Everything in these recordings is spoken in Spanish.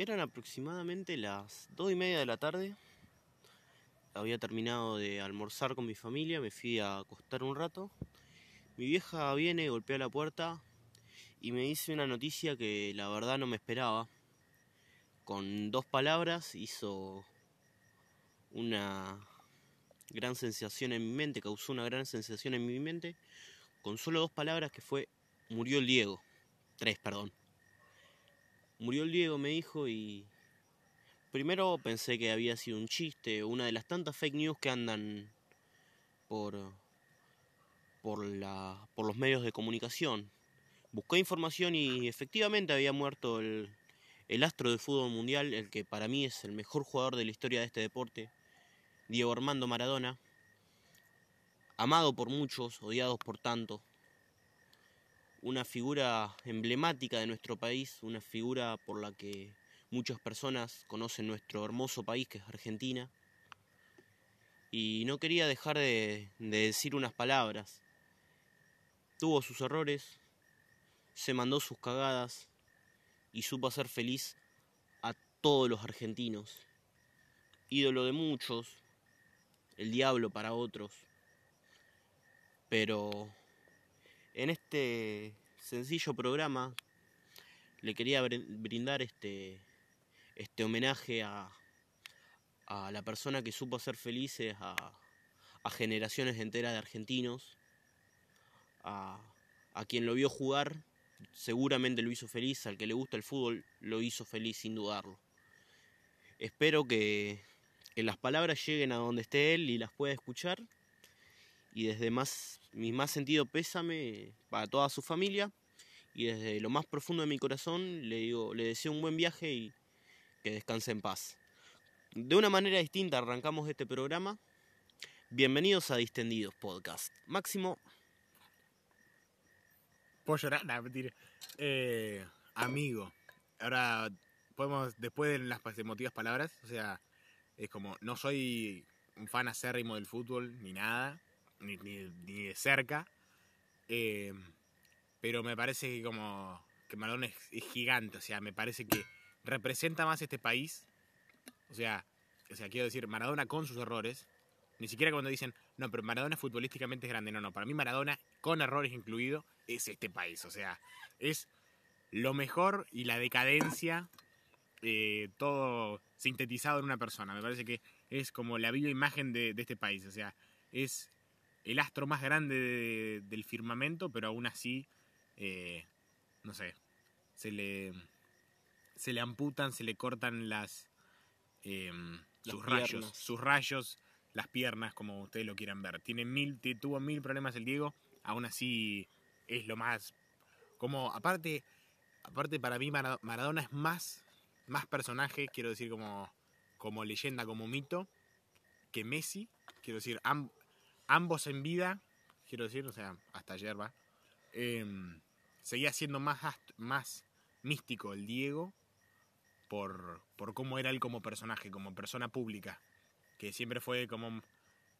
Eran aproximadamente las dos y media de la tarde. Había terminado de almorzar con mi familia, me fui a acostar un rato. Mi vieja viene, golpea la puerta y me dice una noticia que la verdad no me esperaba. Con dos palabras hizo una gran sensación en mi mente, causó una gran sensación en mi mente, con solo dos palabras que fue murió el Diego. Tres, perdón. Murió el Diego, me dijo, y primero pensé que había sido un chiste, una de las tantas fake news que andan por, por, la, por los medios de comunicación. Busqué información y efectivamente había muerto el, el astro del fútbol mundial, el que para mí es el mejor jugador de la historia de este deporte, Diego Armando Maradona, amado por muchos, odiado por tantos, una figura emblemática de nuestro país, una figura por la que muchas personas conocen nuestro hermoso país que es Argentina. Y no quería dejar de, de decir unas palabras. Tuvo sus errores, se mandó sus cagadas y supo hacer feliz a todos los argentinos. Ídolo de muchos, el diablo para otros. Pero en este sencillo programa le quería brindar este, este homenaje a, a la persona que supo hacer felices a, a generaciones enteras de argentinos, a, a quien lo vio jugar, seguramente lo hizo feliz, al que le gusta el fútbol lo hizo feliz sin dudarlo. Espero que, que las palabras lleguen a donde esté él y las pueda escuchar. Y desde más, mi más sentido pésame para toda su familia. Y desde lo más profundo de mi corazón le digo, le deseo un buen viaje y que descanse en paz. De una manera distinta arrancamos este programa. Bienvenidos a Distendidos Podcast. Máximo. ¿Puedo llorar? No, mentira. Eh, amigo. Ahora podemos, después de las emotivas palabras, o sea, es como, no soy un fan acérrimo del fútbol, ni nada, ni, ni, de cerca. Eh, pero me parece que como que Maradona es, es, gigante, o sea, me parece que representa más este país. O sea, o sea, quiero decir, Maradona con sus errores. Ni siquiera cuando dicen, no, pero Maradona futbolísticamente es grande. No, no, para mí Maradona, con errores incluido, es este país. O sea, es lo mejor y la decadencia eh, todo sintetizado en una persona. Me parece que es como la viva imagen de, de este país. O sea, es el astro más grande de, del firmamento, pero aún así, eh, no sé, se le, se le amputan, se le cortan las, eh, las sus piernas. rayos, sus rayos, las piernas, como ustedes lo quieran ver. Tiene mil, tuvo mil problemas el Diego, aún así es lo más, como aparte, aparte para mí Maradona es más más personaje, quiero decir, como, como leyenda, como mito, que Messi. Quiero decir, amb ambos en vida, quiero decir, o sea, hasta ayer va. Eh, seguía siendo más, más místico el Diego por, por cómo era él como personaje, como persona pública. Que siempre fue como,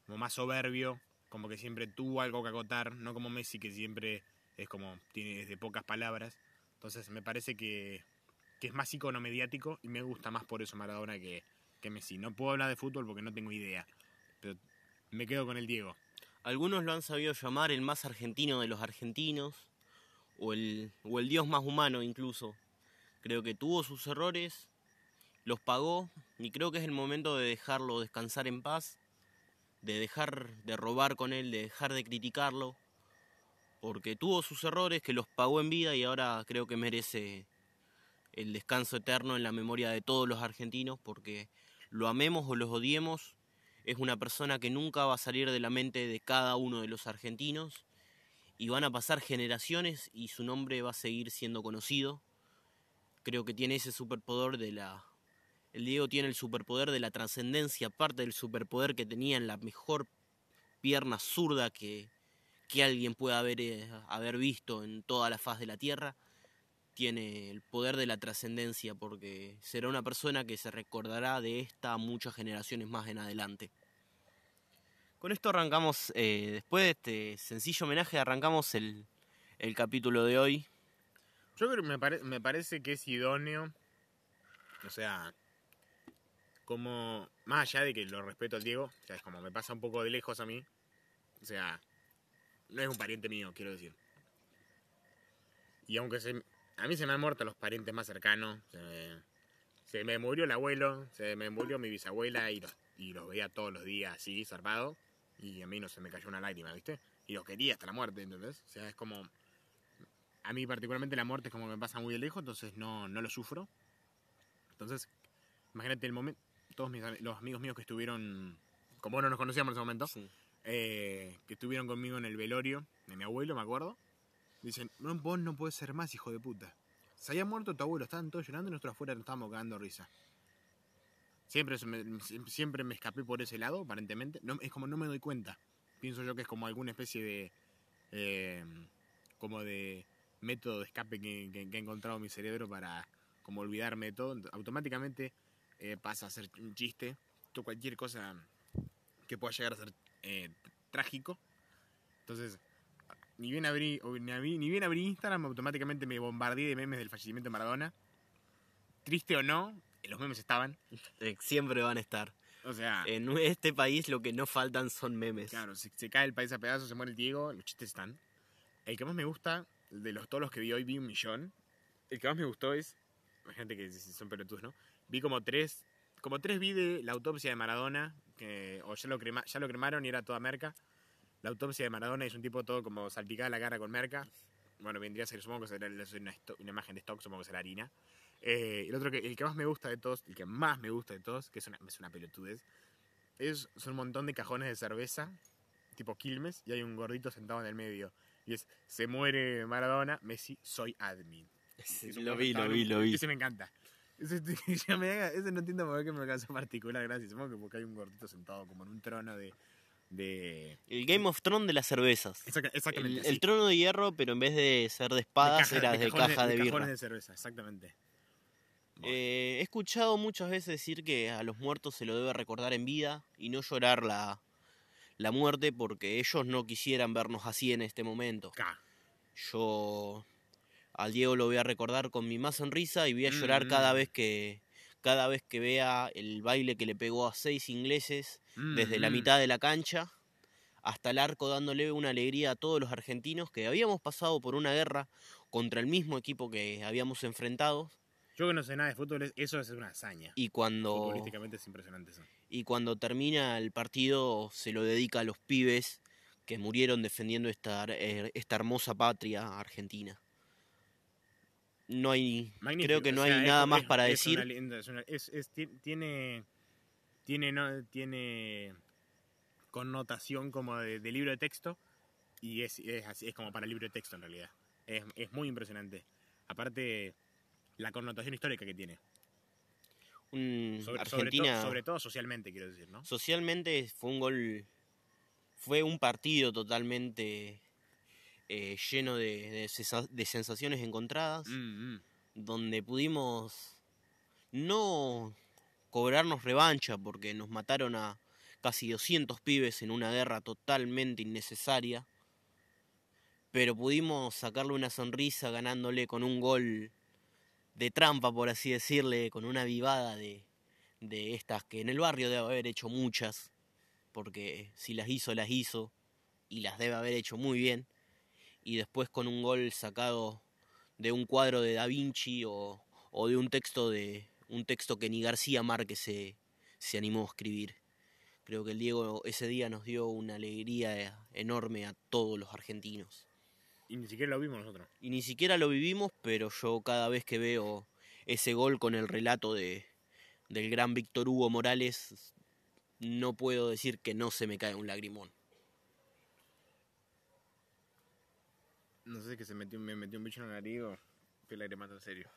como más soberbio, como que siempre tuvo algo que acotar, no como Messi, que siempre es como, tiene de pocas palabras. Entonces me parece que que es más icono mediático y me gusta más por eso Maradona que, que Messi. No puedo hablar de fútbol porque no tengo idea, pero me quedo con el Diego. Algunos lo han sabido llamar el más argentino de los argentinos, o el, o el dios más humano incluso. Creo que tuvo sus errores, los pagó, y creo que es el momento de dejarlo descansar en paz, de dejar de robar con él, de dejar de criticarlo, porque tuvo sus errores que los pagó en vida y ahora creo que merece el descanso eterno en la memoria de todos los argentinos, porque lo amemos o los odiemos, es una persona que nunca va a salir de la mente de cada uno de los argentinos y van a pasar generaciones y su nombre va a seguir siendo conocido. Creo que tiene ese superpoder de la... El Diego tiene el superpoder de la trascendencia, aparte del superpoder que tenía en la mejor pierna zurda que, que alguien pueda haber, eh, haber visto en toda la faz de la tierra tiene el poder de la trascendencia porque será una persona que se recordará de esta muchas generaciones más en adelante. Con esto arrancamos, eh, después de este sencillo homenaje, arrancamos el, el capítulo de hoy. Yo creo que me, pare me, parece que es idóneo O sea, como, más allá de que lo respeto al Diego, o sea, es como me pasa un poco de lejos a mí. O sea, no es un pariente mío, quiero decir. Y aunque se, a mí se me han muerto los parientes más cercanos, se me, se me murió el abuelo, se me murió mi bisabuela y los, y los veía todos los días así, zarpado. Y a mí no se me cayó una lágrima, ¿viste? Y los quería hasta la muerte, ¿entendés? O sea, es como... A mí particularmente la muerte es como me pasa muy de lejos, entonces no, no lo sufro. Entonces, imagínate el momento, todos mis, los amigos míos que estuvieron, como no nos conocíamos en ese momento, Sí. eh, que estuvieron conmigo en el velorio de mi abuelo, me acuerdo, dicen, no, vos no puedes ser más, hijo de puta. Se había muerto tu abuelo, estaban todos llorando y nosotros afuera nos estábamos cagando risa. Siempre, sie- siempre me escapé por ese lado, aparentemente. No, es como no me doy cuenta. Pienso yo que es como alguna especie de... eh, como de método de escape que, que- que ha encontrado mi cerebro para como olvidarme de todo. Ent- Automáticamente eh, pasa a ser un chiste. To- Cualquier cosa que pueda llegar a ser eh, trágico. Entonces, ni bien abrí- ni bien abrí Instagram, automáticamente me bombardeé de memes del fallecimiento de Maradona. Triste o no, los memes estaban. Eh, Siempre van a estar. O sea, En este país lo que no faltan son memes. claro, se, se cae el país a pedazos, se muere el Diego, los chistes están. El que más me gusta, de los todos los que vi hoy, vi un millón. El que más me gustó es, gente que son pelotudos, ¿no? Vi como tres, como tres vi de la autopsia de Maradona, que o ya lo, crema- ya lo cremaron y era toda merca. La autopsia de Maradona es un tipo todo como salpicada la cara con merca. Bueno, vendría a ser, supongo que será una, una imagen de stock, supongo que será harina. Eh, el otro que, el que más me gusta de todos, el que más me gusta de todos, que es una, es una pelotudez, es, son un montón de cajones de cerveza, tipo Quilmes, y hay un gordito sentado en el medio. Y es, se muere Maradona, Messi, soy admin. Sí, lo vi, lo vi, lo vi. Ese me encanta. Ese, ya me haga- ese no entiendo por qué me causó particular gracia. Supongo que porque hay un gordito sentado como en un trono de... de... El Game of Thrones de las cervezas. Exacta- exactamente. El, trono de hierro, pero en vez de ser de espadas, era de, cajones caja de, birra. cajones de cerveza, exactamente. Eh, he escuchado muchas veces decir que a los muertos se lo debe recordar en vida y no llorar la, la muerte porque ellos no quisieran vernos así en este momento. Yo al Diego lo voy a recordar con mi más sonrisa y voy a Mm, llorar cada mm. vez que cada vez que vea el baile que le pegó a seis ingleses desde la Mm, mitad de la cancha hasta el arco dándole una alegría a todos los argentinos que habíamos pasado por una guerra contra el mismo equipo que habíamos enfrentado Yo que no sé nada de fútbol, es- eso es una hazaña. y cuando Futbolísticamente es impresionante eso. y cuando termina el partido se lo dedica a los pibes que murieron defendiendo esta, esta hermosa patria argentina. No hay, Magnífico, creo que o no sea, hay nada más para es decir. es una- es- tiene, tiene, no, tiene connotación como de, de libro de texto y es, es, así- es como para libro de texto en realidad. Es, es muy impresionante. Aparte, la connotación histórica que tiene. Un- Sobre, sobre Argentina to- sobre todo socialmente, quiero decir, ¿no? socialmente fue un gol, fue un partido totalmente eh, lleno de, de sensa- de sensaciones encontradas. Mm, mm. donde pudimos no cobrarnos revancha porque nos mataron a casi 200 pibes en una guerra totalmente innecesaria, pero pudimos sacarle una sonrisa ganándole con un gol de trampa, por así decirle, con una vivada de, de estas que en el barrio debe haber hecho muchas, porque si las hizo, las hizo, y las debe haber hecho muy bien, y después con un gol sacado de un cuadro de Da Vinci o, o de un texto de un texto que ni García Márquez se, se animó a escribir. Creo que el Diego ese día nos dio una alegría enorme a todos los argentinos. Y ni siquiera lo vimos nosotros. Y ni siquiera lo vivimos, pero yo cada vez que veo ese gol con el relato de, del gran Víctor Hugo Morales, no puedo decir que no se me cae un lagrimón. No sé, que se metió, me metió un bicho en el nariz o que la mata en serio.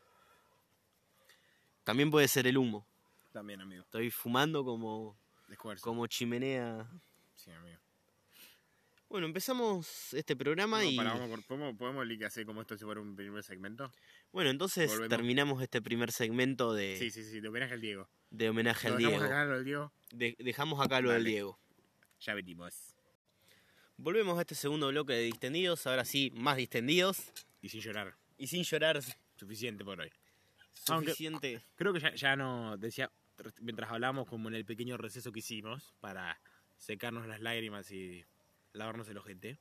También puede ser el humo. También, amigo. Estoy fumando como, como chimenea. Sí, amigo. Bueno, empezamos este programa No, y... vamos por- ¿Podemos, podemos hacer como esto si fuera un primer segmento? Bueno, entonces Volvemos. terminamos este primer segmento de, Sí, sí, sí, de homenaje al Diego. de homenaje al Diego. acá lo del Diego. De- dejamos acá lo del. Diego. Ya venimos. Volvemos a este segundo bloque de distendidos, ahora sí, más distendidos Y sin llorar. y sin llorar. Suficiente por hoy. Aunque- suficiente. Creo que ya, ya no decía, mientras hablábamos como en el pequeño receso que hicimos para secarnos las lágrimas y lavarnos el ojete,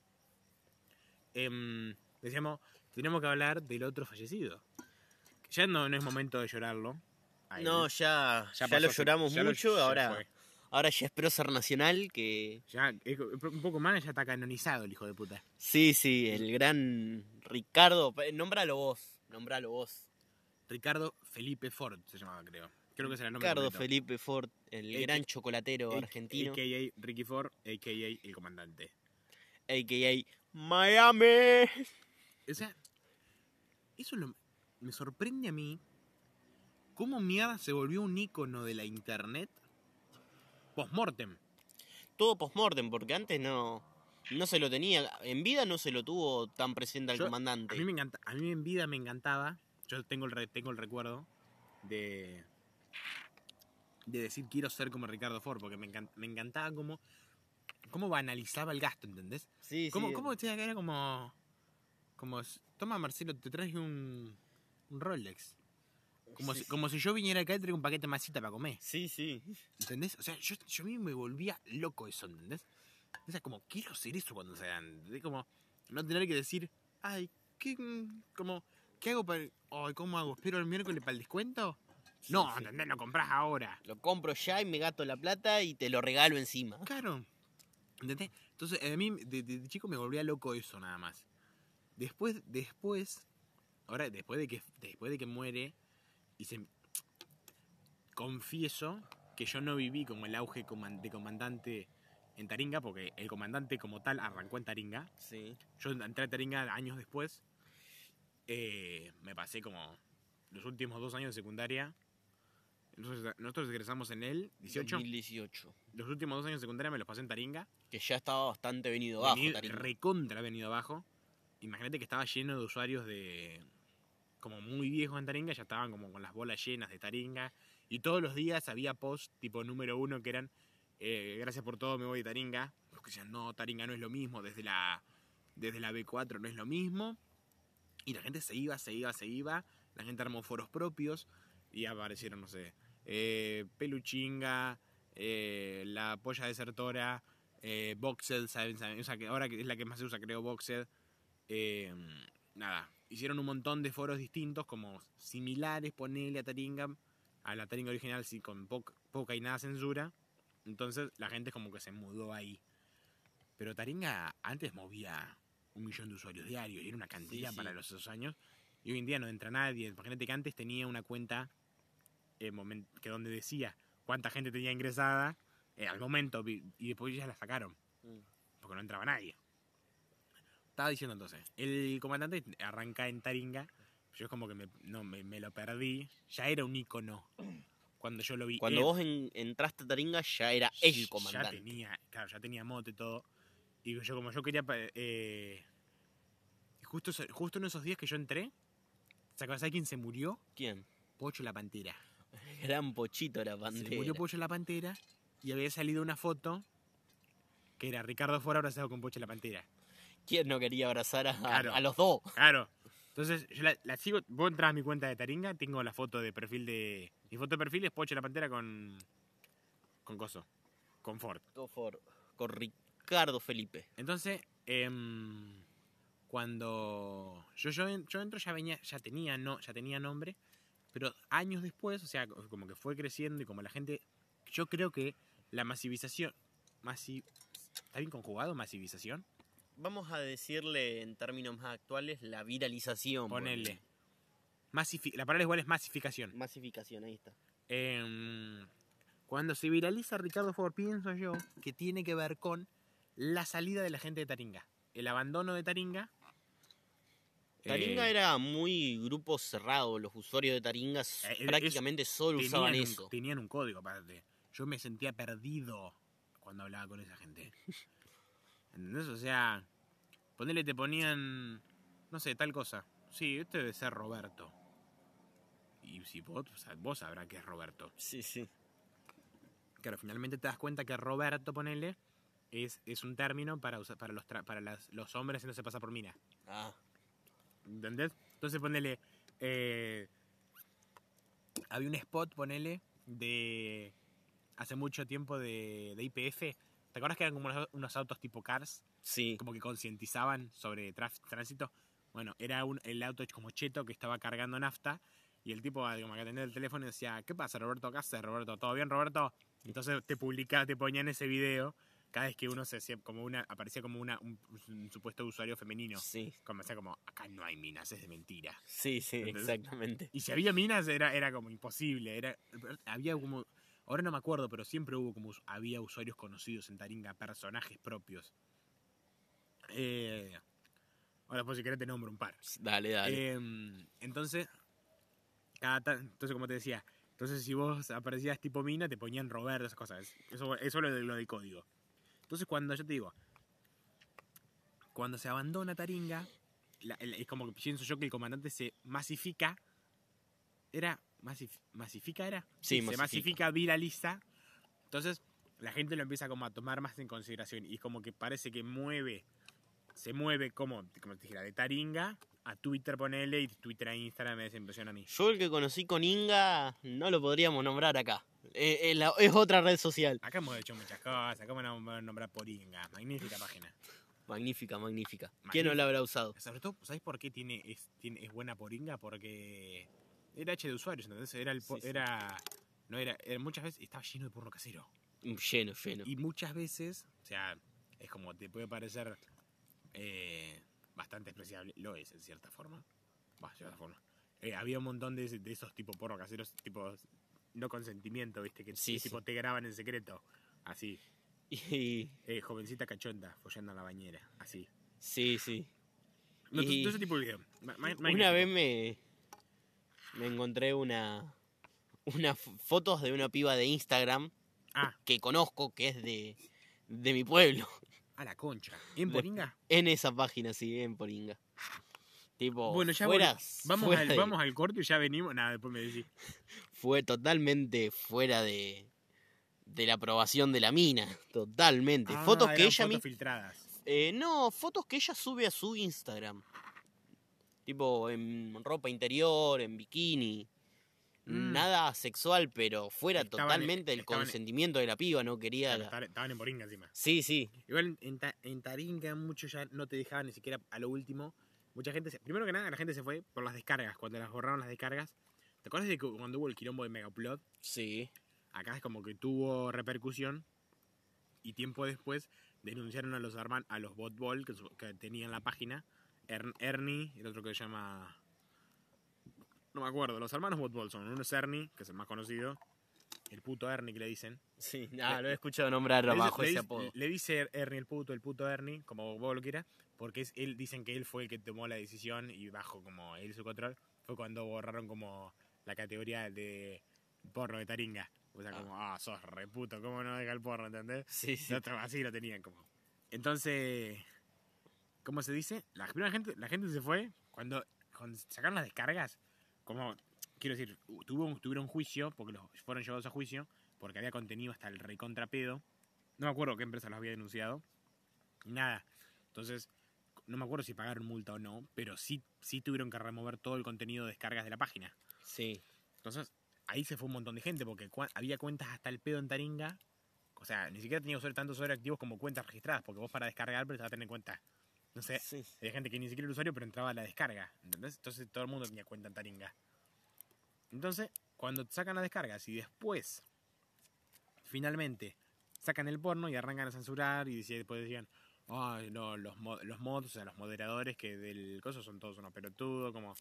em, decíamos, tenemos que hablar del otro fallecido. Ya no, no es momento de llorarlo. No, ya, ya, lo lloramos ya lo- mucho, ya ahora, fue. ahora ya es prócer nacional que... Ya, un poco más, ya está canonizado el hijo de puta. Sí, sí, el gran Ricardo, nómbralo vos, nómbralo vos. Ricardo Felipe Ford se llamaba, creo. Creo que será el nombre Ricardo completo. Felipe Ford, el A- gran chocolatero A- argentino, A.K.A. Ricky Ford, A.K.A. el comandante. a.k.a. Miami. O sea, eso lo- me sorprende a mí. ¿Cómo mierda se volvió un icono de la internet? Postmortem. Todo postmortem, porque antes no, no se lo tenía, en vida no se lo tuvo tan presente al Yo- comandante. A mí, me encanta, a mí en vida me encantaba. Yo tengo el, tengo el recuerdo de. de decir quiero ser como Ricardo Ford, porque me, encan- me encantaba cómo. Cómo banalizaba el gasto, ¿entendés? Sí, ¿Cómo, sí. cómo decía que era como. como. Toma, Marcelo, te traje un. un Rolex. Como, Sí, si, como si yo viniera acá y traigo un paquete de masita para comer. Sí, sí. ¿Entendés? O sea, yo, yo a mí me volvía loco eso, ¿entendés? O sea, como, quiero ser eso cuando sea grande. Como, no tener que decir, ay, ¿qué, como, ¿qué hago para. Ay, ¿cómo hago? ¿Espero el miércoles para el descuento? Sí, no, sí. ¿entendés? Lo compras ahora. Lo compro ya y me gasto la plata y te lo regalo encima. Claro. ¿Entendés? Entonces, a mí, de, de- de chico me volvía loco eso nada más. Después, después, ahora, después de que, después de que muere, y se, confieso que yo no viví como el auge de comandante en Taringa, porque el comandante como tal arrancó en Taringa. Sí. Yo entré a Taringa años después. Eh, me pasé como los últimos dos años de secundaria. Nosotros, nosotros egresamos en el 18. 2018. Los últimos dos años de secundaria me los pasé en Taringa. Que ya estaba bastante venido abajo, Venido- Taringa. recontra venido abajo. Imagínate que estaba lleno de usuarios de. como muy viejos en Taringa, ya estaban como con las bolas llenas de Taringa. Y todos los días había posts tipo número uno que eran. eh, gracias por todo, me voy de Taringa. Los que decían, no, Taringa no es lo mismo, desde la, desde la B4 no es lo mismo. Y la gente se iba, se iba, se iba. La gente armó foros propios y aparecieron, no sé, eh, Peluchinga, eh, la polla desertora, eh, Boxed, ¿saben? ¿saben? O sea, que ahora que es la que más se usa, creo, Boxed. Eh, nada, hicieron un montón de foros distintos, como similares, ponele a Taringa, a la Taringa original, sí, con poc- poca y nada censura. Entonces la gente como que se mudó ahí. Pero Taringa antes movía un millón de usuarios diarios y era una cantidad sí. para los esos años. Y hoy en día no entra nadie. Imagínate que antes tenía una cuenta eh, momen- que donde decía cuánta gente tenía ingresada eh, al momento y después ya la sacaron Mm. porque no entraba nadie. Estaba diciendo entonces, el comandante arranca en Taringa, yo es como que me, no, me, me lo perdí, ya era un icono cuando yo lo vi. Cuando Él- vos en- entraste a Taringa ya era ya el comandante. tenía, claro, ya tenía mote y todo. Y yo como yo quería... Eh, justo, justo en esos días que yo entré, ¿sabes quién se murió? ¿Quién? Pocho la Pantera. Gran pochito la Se pantera. murió Pocho la Pantera y había salido una foto que era Ricardo Fora abrazado con Pocho la Pantera. ¿Quién no quería abrazar a, Claro. a los dos? Claro. Entonces, yo la, la sigo. Vos entras a mi cuenta de Taringa, tengo la foto de perfil de. Mi foto de perfil es Pocho la Pantera con. con Coso. Con Ford. Todo por- con Ricardo Felipe. Entonces, em, cuando yo, yo, yo entro ya venía, ya tenía, no, ya tenía nombre, pero años después, o sea, como que fue creciendo y como la gente, yo creo que la masivización, masi, ¿está bien conjugado masivización? Vamos a decirle en términos más actuales la viralización. Ponele. Masifi- la palabra igual es masificación. Masificación, ahí está. Em, cuando se viraliza Ricardo Ford, pienso yo que tiene que ver con la salida de la gente de Taringa. El abandono de Taringa. Taringa Eh, era muy grupo cerrado. Los usuarios de Taringa Eh, prácticamente solo tenían usaban un, eso. tenían un código aparte. Yo me sentía perdido cuando hablaba con esa gente. ¿Entendés? O sea, ponele, te ponían, no sé, tal cosa. Sí, este debe ser Roberto. Y si vos, o sea, vos sabrás que es Roberto. Sí, sí. Claro, finalmente te das cuenta que Roberto, ponele, es, es un término para, usar, para, los, tra- para las- los hombres y no se pasa por mina. Ah, ¿Entendés? Entonces ponele. eh, había un spot, ponele, de hace mucho tiempo de, de IPF. ¿Te acuerdas que eran como unos, unos autos tipo cars? Sí. Como que concientizaban sobre tránsito. Bueno, era un, el auto como cheto que estaba cargando nafta. Y el tipo como que atendía el teléfono y decía, ¿qué pasa Roberto? ¿Qué haces Roberto? ¿Todo bien Roberto? Entonces te publicaba, te ponían ese video cada vez que uno se hacía como una, aparecía como una, un, un supuesto usuario femenino. Sí, Como decía como, acá no hay minas, es de mentira. sí, sí, exactamente. Y si había minas era, era como imposible. Era, había como. Ahora no me acuerdo, pero siempre hubo como. Había usuarios conocidos en Taringa, personajes propios. Eh, ahora, pues si querés, te nombro un par. Dale, dale. Eh, entonces, cada entonces, como te decía, entonces si vos aparecías tipo mina, te ponían Roberto, esas cosas. Eso, eso es lo, de- lo del código. Entonces, cuando yo te digo, cuando se abandona Taringa, la- el- es como que pienso yo que el comandante se masifica. ¿Era? Masif- ¿Masifica era? Sí, se masifica. masifica, viraliza. Entonces, la gente lo empieza como a tomar más en consideración. Y es como que parece que mueve, se mueve como, como te dijera, de Taringa a Twitter, ponele, y Twitter a Instagram me impresiona a mí. Yo el que conocí con Inga no lo podríamos nombrar acá. Eh, eh, la- es otra red social. Acá hemos hecho muchas cosas, ¿cómo no vamos a nombrar Poringa? Magnífica página. Magnífica, magnífica. Magnífica. ¿Quién no la habrá usado? Sobre todo, ¿sabéis por qué tiene, es, tiene, es buena Poringa? Porque era H de usuarios, entonces era el Sí, sí. era. No era, era- muchas veces estaba lleno de porno casero. Mm, Lleno, lleno. Y muchas veces, o sea, es como te puede parecer eh, bastante despreciable, lo es en cierta forma. Va, de cierta forma. Eh, había un montón de, de esos tipo porno caseros, tipo no consentimiento, viste, que Sí, tipo te graban en secreto. Así. Y, Eh, jovencita cachonda, follando en la bañera. Así. sí, sí. No, Y- ese tipo de video. Ma- ma- Una vez me, me encontré una unas fotos de una piba de Instagram Ah, que conozco, que es de, de mi pueblo. a la concha. ¿En Poringa? En esa página, sí, en Poringa. Tipo, Bueno, ya fuera, vol- vamos, fuera al, de- vamos al corte y ya venimos. Nada, después me decís. fue totalmente fuera de, de la aprobación de la mina. Totalmente. Ah, fotos que ella fotos filtradas. eh, no, fotos que ella sube a su Instagram. Tipo en ropa interior, en bikini. Mm. Nada sexual, pero fuera Estaban- totalmente del consentimiento de la piba, no quería. Estaban- Estaban en Poringa encima. Sí, sí. Igual en, Ta- en Taringa muchos ya no te dejaban ni siquiera a lo último. Mucha gente, se- primero que nada, la gente se fue por las descargas, cuando las borraron las descargas. ¿Te acuerdas de que cuando hubo el quilombo de Megaupload? Sí. Acá es como que tuvo repercusión y tiempo después denunciaron a los herman- a los botball que, que tenían la página, Ern- Ernie, el otro que se llama no me acuerdo, los hermanos botball son, uno es Ernie, que es el más conocido, el puto Ernie que le dicen. Sí. Ah, lo he escuchado nombrar Le dice- bajo le ese dice- apodo. Le dice Ernie el puto, el puto Ernie, como vos lo quieras, porque es, él dicen que él fue el que tomó la decisión y bajo como él su control, fue cuando borraron como la categoría de porno de Taringa. O sea, Ah. como, ah, sos re puto, ¿cómo no deja el porno, entendés? Sí, sí. Otro- Así lo tenían como. Entonces, ¿cómo se dice? La primera gente, la gente se fue cuando, cuando sacaron las descargas, como, quiero decir, tuvo, tuvieron juicio, porque los fueron llevados a juicio, porque había contenido hasta el recontrapedo. No me acuerdo qué empresa los había denunciado. Nada. Entonces, no me acuerdo si pagaron multa o no, pero sí, sí tuvieron que remover todo el contenido de descargas de la página. Sí. Entonces, ahí se fue un montón de gente, porque había cuentas hasta el pedo en Taringa. O sea, ni siquiera tenía usuarios, tantos usuarios activos como cuentas registradas, porque vos para descargar pero te vas a tener en cuenta. No sé, Sí. había gente que ni siquiera era usuario, pero entraba a la descarga. ¿Entendés? Entonces todo el mundo tenía cuenta en Taringa. Entonces, cuando sacan las descargas y después, finalmente, sacan el porno y arrancan a censurar y después decían, ay, no, los, mo- los mods, o sea, los moderadores que del coso son todos unos pelotudos, como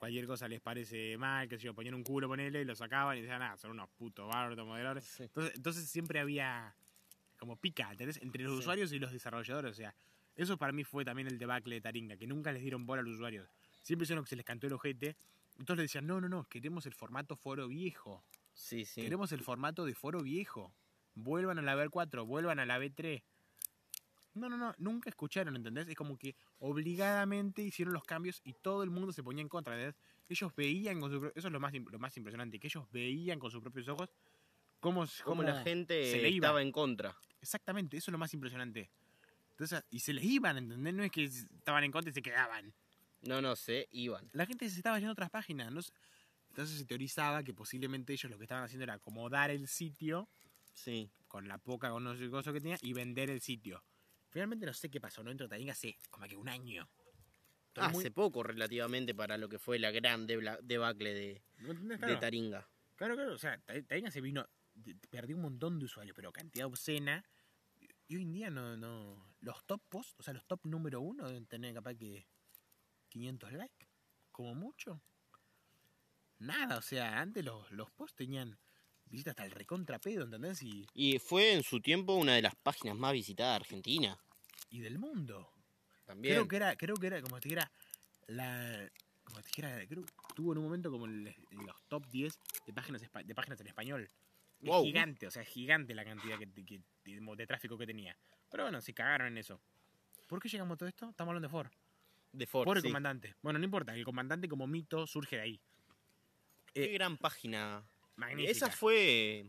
cualquier cosa les parece mal, que si yo ponían un culo, ponele, y lo sacaban y decían, ah, son unos putos bárbaros moderadores. Sí. Entonces, entonces siempre había como pica, ¿entendés? Entre los Sí. usuarios y los desarrolladores, o sea, eso para mí fue también el debacle de Taringa, que nunca les dieron bola a los usuarios. Siempre hicieron que se les cantó el ojete. Entonces le decían, no, no, no, queremos el formato foro viejo. Sí, sí. Queremos el formato de foro viejo. Vuelvan a la B4, vuelvan a la B3. No, no, no, nunca escucharon, ¿entendés? Es como que obligadamente hicieron los cambios y todo el mundo se ponía en contra, ¿entendés? Ellos veían con su Eso es lo más, lo más impresionante, que ellos veían con sus propios ojos cómo, Como la gente se le iba. estaba en contra. Exactamente, eso es lo más impresionante. Entonces, y se les iban, ¿entendés? No es que estaban en contra y se quedaban. No, no sé, iban. La gente se estaba yendo a otras páginas. No. Entonces se teorizaba que posiblemente ellos lo que estaban haciendo era acomodar el sitio Sí. con la poca conocimiento que tenía y vender el sitio. Finalmente no sé qué pasó, no entro Taringa hace como que un año. Estoy muy- Hace poco relativamente para lo que fue la gran debacle de. Taringa. Claro, claro, o sea, Ta- Taringa se vino, perdió un montón de usuarios, pero cantidad obscena. Y hoy en día no, no, los top posts, o sea, los top número uno deben tener capaz que 500 likes, como mucho. Nada, o sea, antes los, los posts tenían visitas hasta el recontrapedo, ¿entendés? Y, Y fue en su tiempo una de las páginas más visitadas de Argentina. y del mundo. También. Creo que era, creo que era, como te dijera, la. Como te dijera, creo tuvo en un momento como el- los top 10 de páginas, de páginas en español. Es Wow. gigante, o sea, es gigante la cantidad que, que- de, de tráfico que tenía. Pero bueno, se cagaron en eso. ¿Por qué llegamos a todo esto? Estamos hablando de Ford. de Ford. Por el sí. comandante. Bueno, no importa, el comandante como mito surge de ahí. Qué Eh, gran página. Magnífica. Esa fue.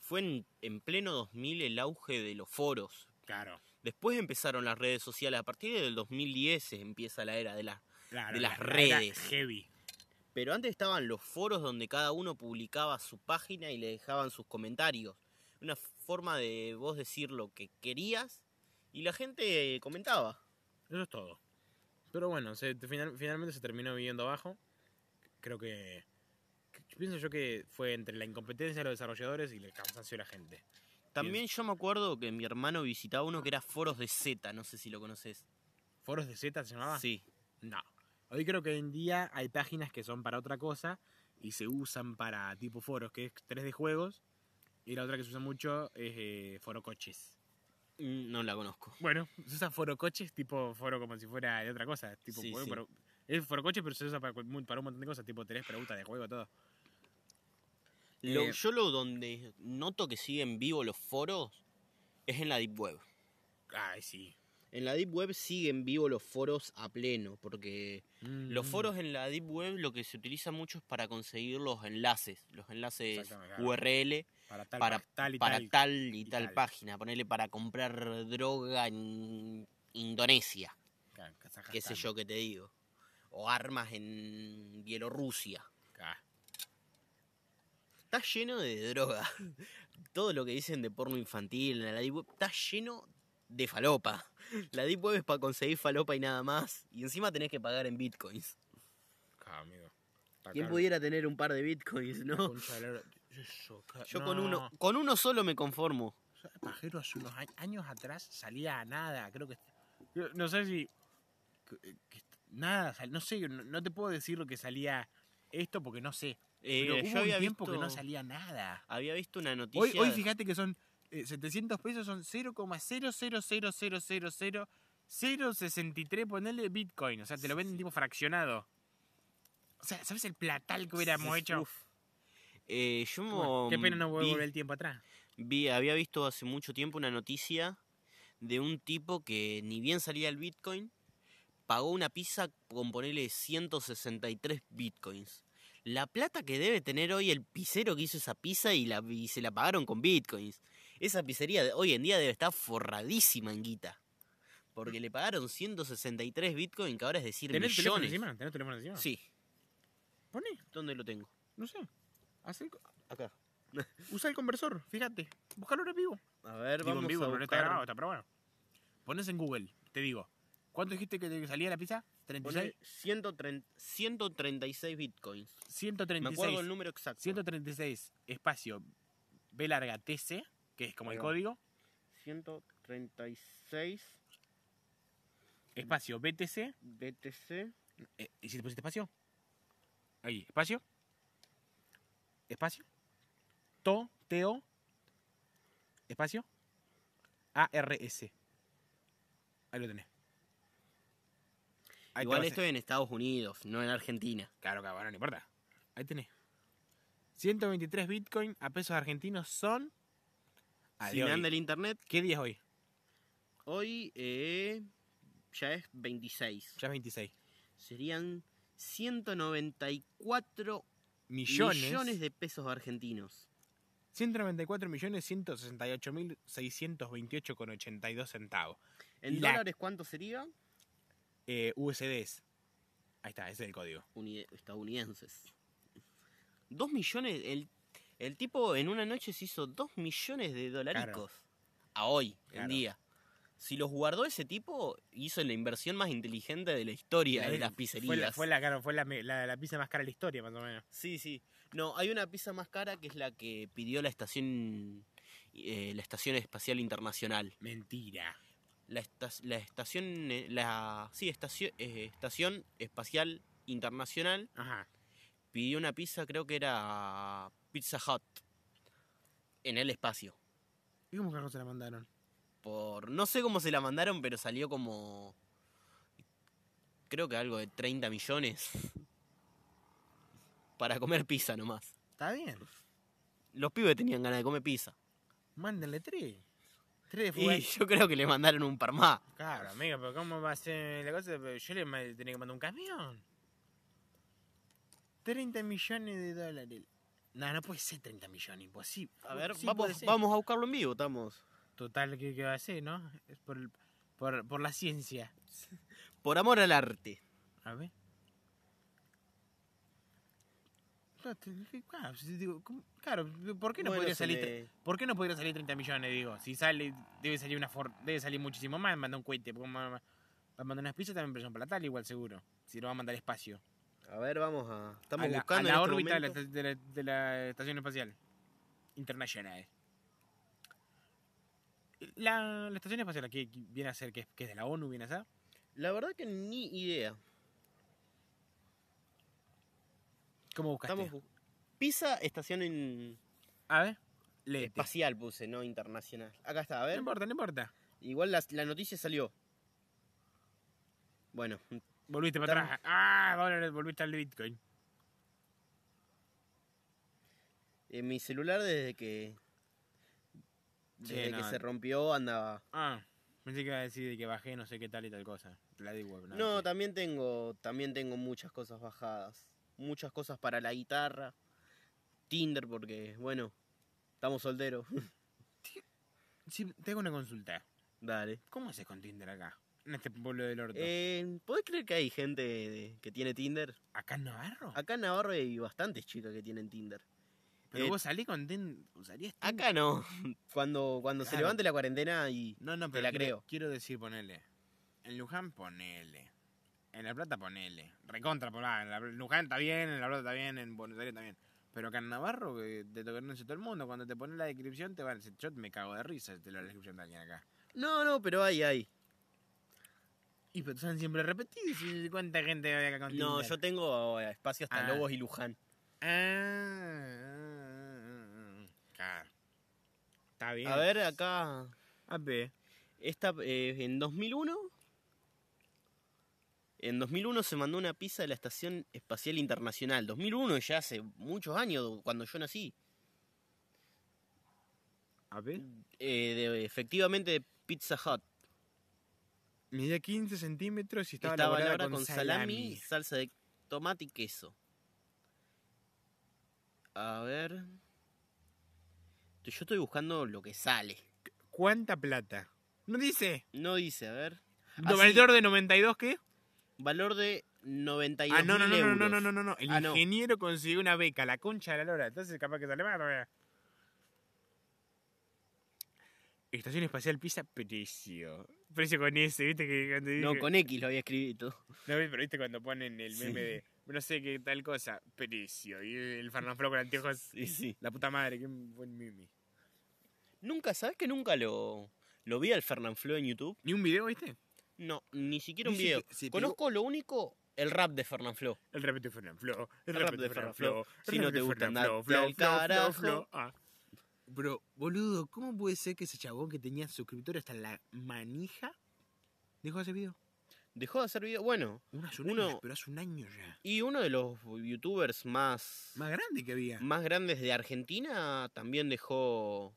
Fue en, en pleno 2000 el auge de los foros. Claro, Después empezaron las redes sociales. A partir del 2010 se empieza la era de las. claro. De las la- la redes. Heavy. Pero antes estaban los foros donde cada uno publicaba su página y le dejaban sus comentarios. Una forma de vos decir lo que querías y la gente eh, comentaba. Eso es todo. Pero bueno, se, final- finalmente se terminó viviendo abajo. Creo que- Pienso yo que fue entre la incompetencia de los desarrolladores y el cansancio de la gente. También yo me acuerdo que mi hermano visitaba uno que era Foros de Z, no sé si lo conoces. ¿Foros de Z se llamaba? Sí. No. Hoy creo que hoy en día hay páginas que son para otra cosa y se usan para tipo foros, que es 3 de juegos. Y la otra que se usa mucho es eh, foro coches. Mm, No la conozco. Bueno, se usa foro coches tipo foro como si fuera de otra cosa. Tipo, Sí, es foro coches, pero se usa para un montón de cosas, tipo tenés preguntas de juego, todo. Lo- Eh, yo lo donde noto que siguen vivos los foros es en la Deep Web. Ay, sí. En la Deep Web siguen vivos los foros a pleno, porque los Mm. foros en la Deep Web lo que se utiliza mucho es para conseguir los enlaces, los enlaces. URL para tal, para, pa- tal y para tal. tal y y tal, tal. página, ponerle para comprar droga en Indonesia, Claro, qué sé yo que te digo, o armas en Bielorrusia. Ah, Está lleno de droga. Todo lo que dicen de porno infantil en la Deep Web está lleno de falopa. La Deep Web es para conseguir falopa y nada más. Y encima tenés que pagar en bitcoins. amigo. Está ¿Quién caro. pudiera tener un par de bitcoins, no? Yo no. con uno, con uno solo me conformo. Pajero hace unos años atrás salía a nada, creo que... No sé si... que- que- nada, no sé, no, no te puedo decir lo que salía esto porque no sé. Eh, Pero yo hubo un había tiempo visto, que no salía nada. había visto una Hoy, noticia. hoy fíjate que son eh, 700 pesos, son 0,000000063 ponerle Bitcoin. O sea, te lo venden tipo fraccionado. O sea, ¿sabes el platal que hubiéramos hecho? eh, yo Bueno, qué pena no vi- volver el tiempo atrás. vi- había visto hace mucho tiempo una noticia de un tipo que ni bien salía el Bitcoin, pagó una pizza con ponerle 163 Bitcoins. La plata que debe tener hoy el pizzero que hizo esa pizza y, la, y se la pagaron con Bitcoins. Esa pizzería de- hoy en día debe estar forradísima en guita. Porque le pagaron 163 Bitcoin, que ahora es decir ¿Tenés el teléfono millones. encima? ¿Tenés el teléfono encima? Sí, Poné, ¿dónde lo tengo? no sé. Acá. usa el conversor, fíjate. Búscalo en vivo. A ver, Digo vamos en vivo, a pero no está grabado, está, pero bueno. Pones en Google, te digo. ¿Cuánto dijiste que salía la pizza? ¿36? Poné 130 136 bitcoins. Me 136. acuerdo el número exacto. 136 espacio B larga TC, que es como Ahí el va. código, 136 espacio BTC, BTC. eh, ¿y si te pusiste espacio? Ahí, espacio, espacio, TO, TO, espacio, ARS. Ahí lo tenés. Ahí Igual esto es en Estados Unidos, no en Argentina. Claro, cabrón, no importa. Ahí tenés. 123 Bitcoin a pesos argentinos son... si me anda el internet, ¿Qué día es hoy? hoy eh, ya es 26. Ya es 26. Serían 194 Millones. millones de pesos argentinos. 194 millones 168 mil 628,82 centavos. ¿En Y la- dólares cuánto sería? Eh, USDs. Ahí está, ese es el código. Uni- estadounidenses. Dos millones, el, el tipo en una noche se hizo dos millones de dolaricos. A hoy, en día. Si los guardó ese tipo, hizo la inversión más inteligente de la historia de las pizzerías. Fue la, fue la, claro, fue la, me- la- la pizza más cara de la historia, más o menos. Sí, sí. No, hay una pizza más cara que es la que pidió la estación eh, la estación espacial internacional. Mentira. La, la estación eh, la sí, estación eh, estación espacial internacional Ajá. pidió una pizza, creo que era Pizza Hut en el espacio. ¿Y cómo carajo se la mandaron? Por no sé cómo se la mandaron, pero salió como creo que algo de 30 millones para comer pizza nomás. Está bien. Los pibes tenían ganas de comer pizza. Mándenle tres. Tres Y yo creo que le mandaron un par más. Claro, amigo, pero ¿cómo va a ser la cosa? Yo le tenía que mandar un camión. 30 millones de dólares. No, no puede ser 30 millones, imposible. A ver, Sí, vamos, vamos a buscarlo en vivo, estamos. Total, ¿qué, qué va a ser, no? Es por, el- por, por la ciencia. Por amor al arte. A ver. Claro, te- Claro, si digo, ¿cómo? Claro, ¿por qué no Bueno, podría salir? le- ¿Por qué no podría salir 30 millones? Digo, si sale, debe salir una for- debe salir muchísimo más, manda un cohete, porque ma- ma- va a mandar unas pizzas también presión platal igual seguro. Si lo va a mandar espacio. A ver, vamos a. Estamos a la, buscando a la este órbita de la, de, estación espacial internacional. La, la estación espacial que viene a ser, que que es de la ONU, viene a ser. La verdad que ni idea. ¿Cómo buscaste? Estamos bu- Pizza, estación en... A ver, léete. espacial puse, no internacional. Acá está, a No ver. importa, no importa. Igual la, la noticia salió. Bueno, Volviste para atrás. Ah, ahora volviste al Bitcoin. en mi celular desde que. Sí, Desde que no. se rompió andaba. Ah, pensé que iba a decir de que bajé no sé qué tal y tal cosa. La digo, no, No, también tengo. También tengo muchas cosas bajadas. Muchas cosas para la guitarra. Tinder, porque, bueno, estamos solteros. Sí, tengo una consulta. Dale. ¿Cómo haces con Tinder acá? En este pueblo del orto. Eh, ¿Podés creer que hay gente de- que tiene Tinder? ¿Acá en Navarro? Acá en Navarro hay bastantes chicas que tienen Tinder. Pero eh, vos salís con Tinder. ¿Usarías Tinder? Acá no. Cuando, cuando se Claro. levante la cuarentena y. No, no, Te pero la quiero, creo. quiero decir, ponele. En Luján, ponele. En La Plata, ponele. Recontra, por En La- Luján está bien, en La Plata está bien, en Buenos Aires está bien. Pero acá en Navarro, que te lo conoce todo el mundo, cuando te pones la descripción, te van a decir, yo me cago de risa te leo la descripción de alguien acá. No, no, pero hay, hay. Y pero son siempre repetidos. ¿y ¿Cuánta gente hay acá con No, yo tengo eh, espacio hasta Ah. Lobos y Luján. Ah, claro. Está bien. A ver, acá. A ver. Esta, eh, en 2001. En 2001 se mandó una pizza de la Estación Espacial Internacional. 2001 ya hace muchos años, cuando yo nací. A ver. Eh, de- efectivamente de Pizza Hut. Medía 15 centímetros y estaba, Estaba elaborada con salami, salsa de tomate y queso. A ver. Yo estoy buscando lo que sale. ¿Cuánta plata? No dice. No dice, a ver. ¿No, Ah, ¿Valor de 92 qué? Valor de 92 Ah, no, no, no, no, euros. no, no, no, no, no. El Ah, no. ingeniero consiguió una beca, la concha de la lora. Entonces capaz que sale más todavía. Estación Espacial Pisa, precio. Precio con ese, ¿viste? Que cuando No, dije- con X lo había escrito. No, pero viste cuando ponen el Sí. meme de no sé qué tal cosa, precio. Y el Fernanfloo con anteojos. Sí, sí. La puta madre, qué buen meme. Nunca, ¿sabes que nunca lo, lo vi al Fernanfloo en YouTube? ¿Ni un video, viste? No, ni siquiera un Dice video. que se pegó- Conozco lo único, el rap de Fernanfloo. El rap de Fernanfloo. El, El rap de Fernanfloo. Si el no te de gusta flow, al carajo. Ah. Bro, boludo, ¿cómo puede ser que ese chabón que tenía suscriptores hasta la manija dejó ese video? Dejó de hacer video. Bueno, Uno hace un Uno- año, pero hace un año ya. y uno de los youtubers más, Más grande que había. más grandes de Argentina también dejó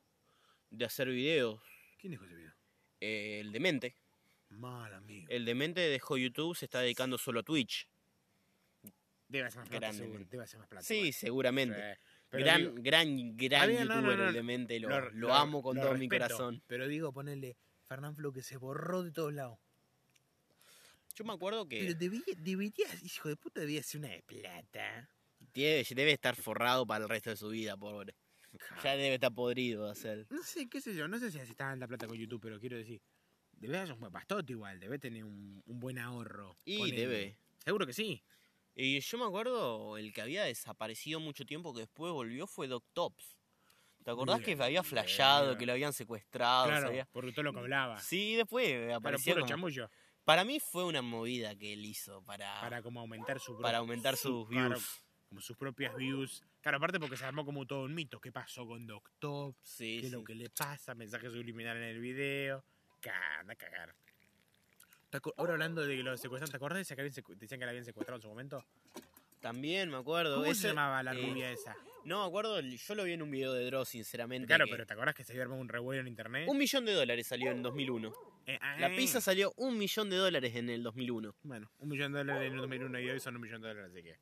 de hacer videos. ¿Quién dejó ese video? Eh, el Demente. Mal amigo. El Demente dejó YouTube, se está dedicando solo a Twitch. Debe hacer más plata, seguro. Debe hacer más plata. Sí, seguramente. Pero gran, digo, gran, gran youtuber no, no, el Demente. Lo, lo- lo lo- amo con lo todo mi corazón. Pero digo, ponerle Fernanfloo que se borró de todos lados. Yo me acuerdo que... Pero debía, debería, hijo de puta, debía ser una de plata. tiene- debe estar forrado para el resto de su vida, pobre. Ya debe estar podrido hacer. No sé, qué sé yo, no sé si así está en la plata con YouTube, pero quiero decir, debe ser un buen pastote igual, debe tener un, un buen ahorro. Y debe. Seguro que sí. Y yo me acuerdo, el que había desaparecido mucho tiempo que después volvió fue Doc Tops. ¿Te acordás Bien, que había bien. que lo habían secuestrado? claro, sabía? porque todo lo que hablaba. Sí, después Pero apareció puro como- chamullo, Para mí fue una movida que él hizo para, para como aumentar su para aumentar su- sus claro, views. como sus propias views. Claro, aparte porque se armó como todo un mito. ¿Qué pasó con Doctor? Sí, ¿Qué es sí. lo que le pasa? Mensaje subliminal en el video. Ca- Anda a cagar. ¿Te acu- Ahora hablando de que lo secuestraron, ¿te acordás de que decían que la habían secuestrado en su momento? También me acuerdo. ¿Cómo ese- se llamaba la eh, rubia esa? No me acuerdo, yo lo vi en un video de Dross, sinceramente. Claro, que- pero ¿te acordás que se había armado un revuelo en internet? Un millón de dólares salió en 2001. Eh, ah, La pizza salió un millón de dólares en el 2001. Bueno, un millón de dólares en el 2001 y hoy son un millón de dólares, así que...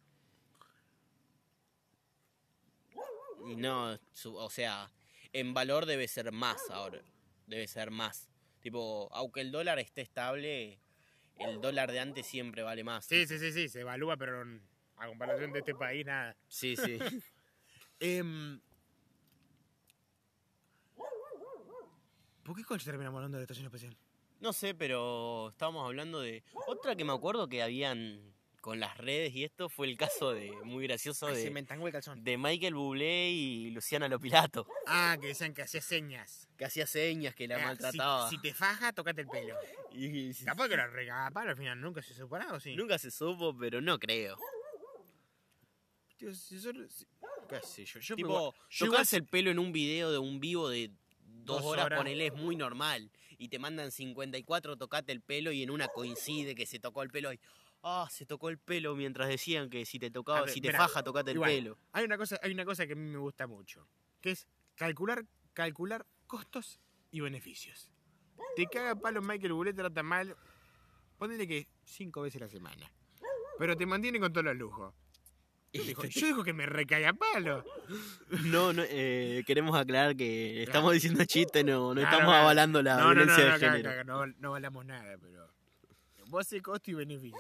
Y no, su- o sea, en valor debe ser más ahora. Debe ser más. Tipo, aunque el dólar esté estable, el dólar de antes siempre vale más. Sí, sí, sí, sí, se evalúa, pero a comparación de este país, nada. Sí, sí. Em, ¿Por qué coche terminamos hablando de estación especial? No sé, pero estábamos hablando de. Otra que me acuerdo que habían con las redes y esto fue el caso de. Muy gracioso se de. me entangó el calzón. De Michael Bublé y Luciana Lopilato. Ah, que decían que hacía señas. Que hacía señas, que la Ah, si- maltrataba. Si, te faja, tocate el pelo. Y- Capaz que la regala al final nunca se separado, sí. Nunca se supo, pero no creo. Tío, si solo- si- qué sé yo. Yo, Tipo, igual- el pelo en un video de un vivo de dos, Dos horas, horas. ponele, es muy normal. Y te mandan 54, tocate el pelo y en una coincide que se tocó el pelo y. Ah, se tocó el pelo mientras decían que si te tocaba, A ver, si te mirá, faja, tocate igual. el pelo. Hay una cosa, hay una cosa que a mí me gusta mucho, que es calcular, calcular costos y beneficios. Te caga palo Michael Bublé, trata mal, ponele que cinco veces a la semana. Pero te mantiene con todos los lujos. Yo digo, yo digo que me recaga palo. No, no, eh, queremos aclarar que estamos diciendo chiste, no, no Claro, estamos avalando la no, no, no, violencia no, de género. caga, no, no hablamos nada, pero. Vos haces costo y beneficio.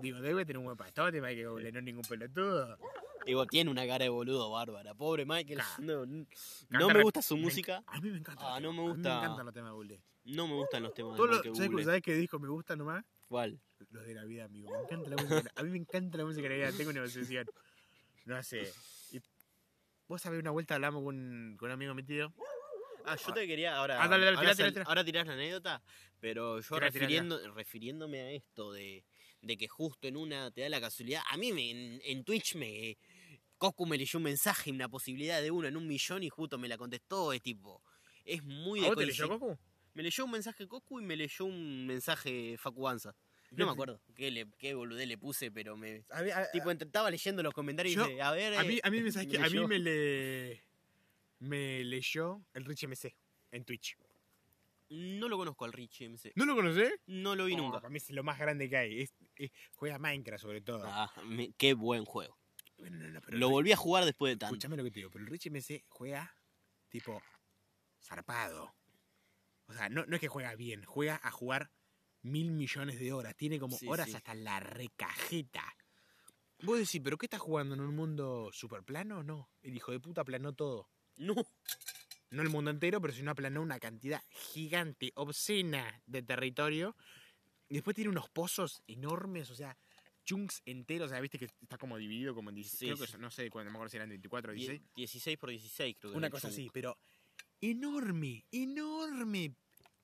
Digo, debe tener un buen pastote, Michael Bublé, no ningún pelotudo. Digo, tiene una cara de boludo bárbara. Pobre Michael. No, no me gusta su me música. A mí me encanta. Ah, no me A mí gusta. me encantan los temas de Bublé. No me gustan los temas de Michael ¿sabes, Bublé. ¿Sabes qué disco me gusta nomás? ¿Cuál? Los de la vida, amigo. Me encanta la música. A mí me encanta la música de la vida. Tengo una obsesión. No sé. Vos sabés, una vuelta hablamos con, con un amigo metido. Ah, yo te quería ahora. Ah, dale, dale, ahora, tirá, tirá, ahora tirás la anécdota, pero yo refiriendo, refiriéndome a esto de, de que justo en una te da la casualidad. A mí me, en, en Twitch me. Coscu me leyó un mensaje, una posibilidad de uno en un millón y justo me la contestó. Es tipo. Es muy ¿A de vos te leyó Coco? Me leyó un mensaje Coscu y me leyó un mensaje Facu Anza. ¿Qué No me acuerdo qué, le, qué boludez le puse, pero me. A mí, a- Tipo, estaba leyendo los comentarios Yo- y dice, a ver. a mí, eh, a mí, me, ¿sabés qué? a mí me, le, me leyó el Rich MC en Twitch. No lo conozco al Richie MC. ¿No lo conocés? No lo vi Oh, nunca. Para mí es lo más grande que hay. Es- es- juega Minecraft sobre todo. Ah, me- qué buen juego. Bueno, no, no, pero Lo volví a jugar después de tanto. Escuchame lo que te digo, pero el Rich MC juega tipo zarpado. O sea, no, no es que juega bien, juega a jugar mil millones de horas. Tiene como Sí, horas sí. hasta la recajeta. Vos decís, ¿pero qué estás jugando en un mundo super plano? No. El hijo de puta aplanó todo. No. No el mundo entero, pero sino aplanó una cantidad gigante, obscena de territorio. Y después tiene unos pozos enormes, o sea, chunks enteros. O sea, viste que está como dividido como en 16. Sí, creo que sí. son- no sé, cuándo, no me acuerdo si eran 24 o 16. Die- 16 por 16 creo que Una cosa así, pero enorme, enorme,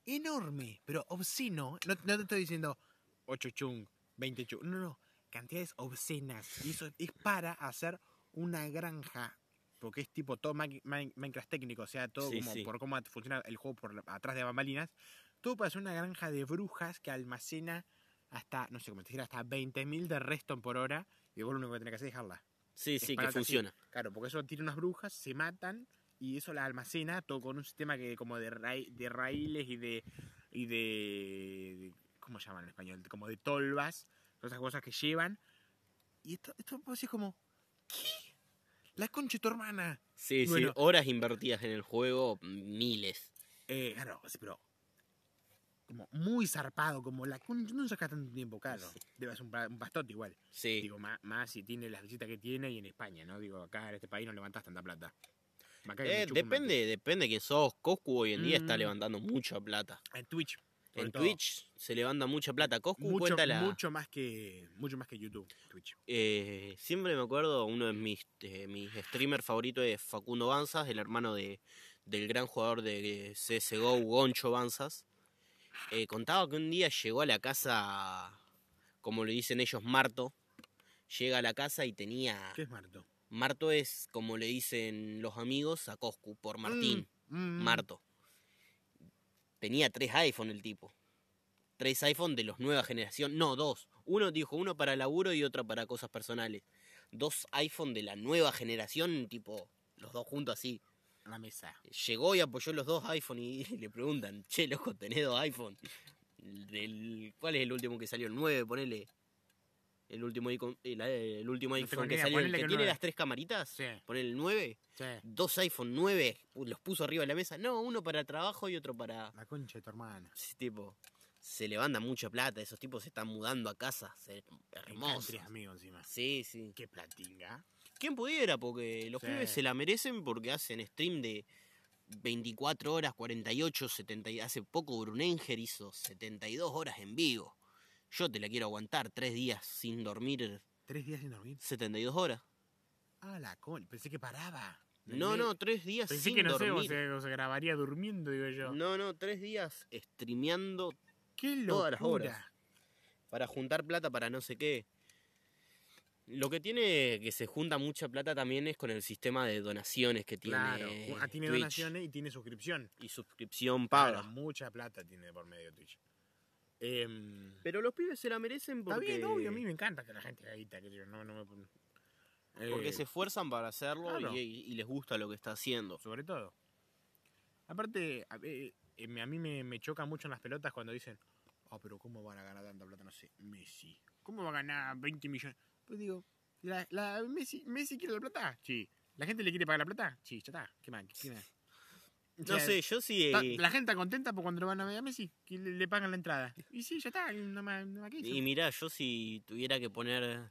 enorme, pero obsceno. No, no te estoy diciendo 8 chung, 20 chung, no, no, cantidades obscenas. Y eso es para hacer una granja, porque es tipo todo Minecraft técnico, o sea, todo Sí, como sí. por cómo funciona el juego por atrás de bambalinas. Todo para hacer una granja de brujas que almacena hasta, no sé cómo te dijera, hasta 20.000 de redstone por hora. Y vos lo único que tenés que hacer es dejarla. Sí, es sí, que para así. funciona. Claro, porque eso tiene unas brujas, se matan y eso la almacena todo con un sistema que como de, raí- de raíles y de y de, de- ¿cómo se llaman en español? Como de tolvas, todas esas cosas que llevan. Y esto, esto vos decís como, ¿qué? La concha de tu hermana. Sí, Bueno. sí, horas invertidas en el juego, miles. Eh, claro, sí, pero como muy zarpado, como la concha, no saca tanto tiempo, claro. Debe ser un, un pastote igual. Sí. Digo, más, más si tiene las visitas que tiene y en España, ¿no? Digo, acá en este país no levantás tanta plata. Eh, depende, depende que sos. Coscu hoy en día está Mm. levantando mucha plata. En Twitch. Sobre En todo. Twitch se levanta mucha plata. Coscu Mucho, cuenta la. mucho más que mucho más que YouTube, Twitch. eh, siempre me acuerdo, uno de mis, de mis streamers favoritos es Facundo Banzas, el hermano de, del gran jugador de CSGO, Goncho Banzas. Eh, contaba que un día llegó a la casa, como le dicen ellos, Marto. Llega a la casa y tenía. ¿Qué es Marto? Marto es como le dicen los amigos a Coscu, por Martín. Mm, mm. Marto. Tenía tres iPhone el tipo. Tres iPhone de los nueva generación. No, dos. Uno dijo uno para laburo y otro para cosas personales. Dos iPhone de la nueva generación, tipo, los dos juntos así. A la mesa. Llegó y apoyó los dos iPhone y le preguntan, che, loco, tenés dos iPhone. Del, ¿Cuál es el último que salió? El 9, ponele. El último, icon- el, el último No iPhone que salió, el que que tiene las tres camaritas. Sí, Ponele el 9 sí. dos iPhone 9, pu- los puso arriba de la mesa. No, uno para trabajo y otro para... La concha de tu hermana. Sí, tipo, se levanta mucha plata, esos tipos se están mudando a casa, se- hermoso. Tres amigos encima. Sí, sí. Qué platinga. ¿Quién pudiera? Porque los Sí. pibes se la merecen porque hacen stream de 24 horas, 48, 70. y- Hace poco Brunenger hizo 72 horas en vivo. Yo te la quiero aguantar tres días sin dormir Tres días sin dormir. 72 horas. Ah, la concha. Pensé que paraba. No, no, tres días Pensé sin que no sé, o dormir. se, o se grabaría durmiendo, digo yo. No, no, tres días streameando Qué todas las horas. para juntar plata para no sé qué. Lo que tiene que se junta mucha plata también es con el sistema de donaciones que tiene. Claro. Ah, tiene Twitch donaciones y tiene suscripción. Y suscripción Claro, paga. mucha plata tiene por medio Twitch. Em, Pero los pibes se la merecen Está porque, bien, obvio, a mí me encanta que la gente haga que yo no, no me pon- porque Eh, se esfuerzan para hacerlo claro. y, y les gusta lo que está haciendo. Sobre todo. Aparte, a, eh, eh, me- a mí me, me choca mucho en las pelotas cuando dicen, ah, pero ¿cómo van a ganar tanta plata? No sé, Messi. ¿Cómo va a ganar 20 millones? Pues digo, ¿la, la- Messi, ¿Messi quiere la plata? Sí. ¿La gente le quiere pagar la plata? Sí, ya está. ¿Qué más? ¿Qué más? No sea, sé, yo sí. está- La gente está contenta por cuando lo van a ver a Messi, que le, le pagan la entrada. Y sí, ya está, no más, no eso. Y mirá, yo si tuviera que poner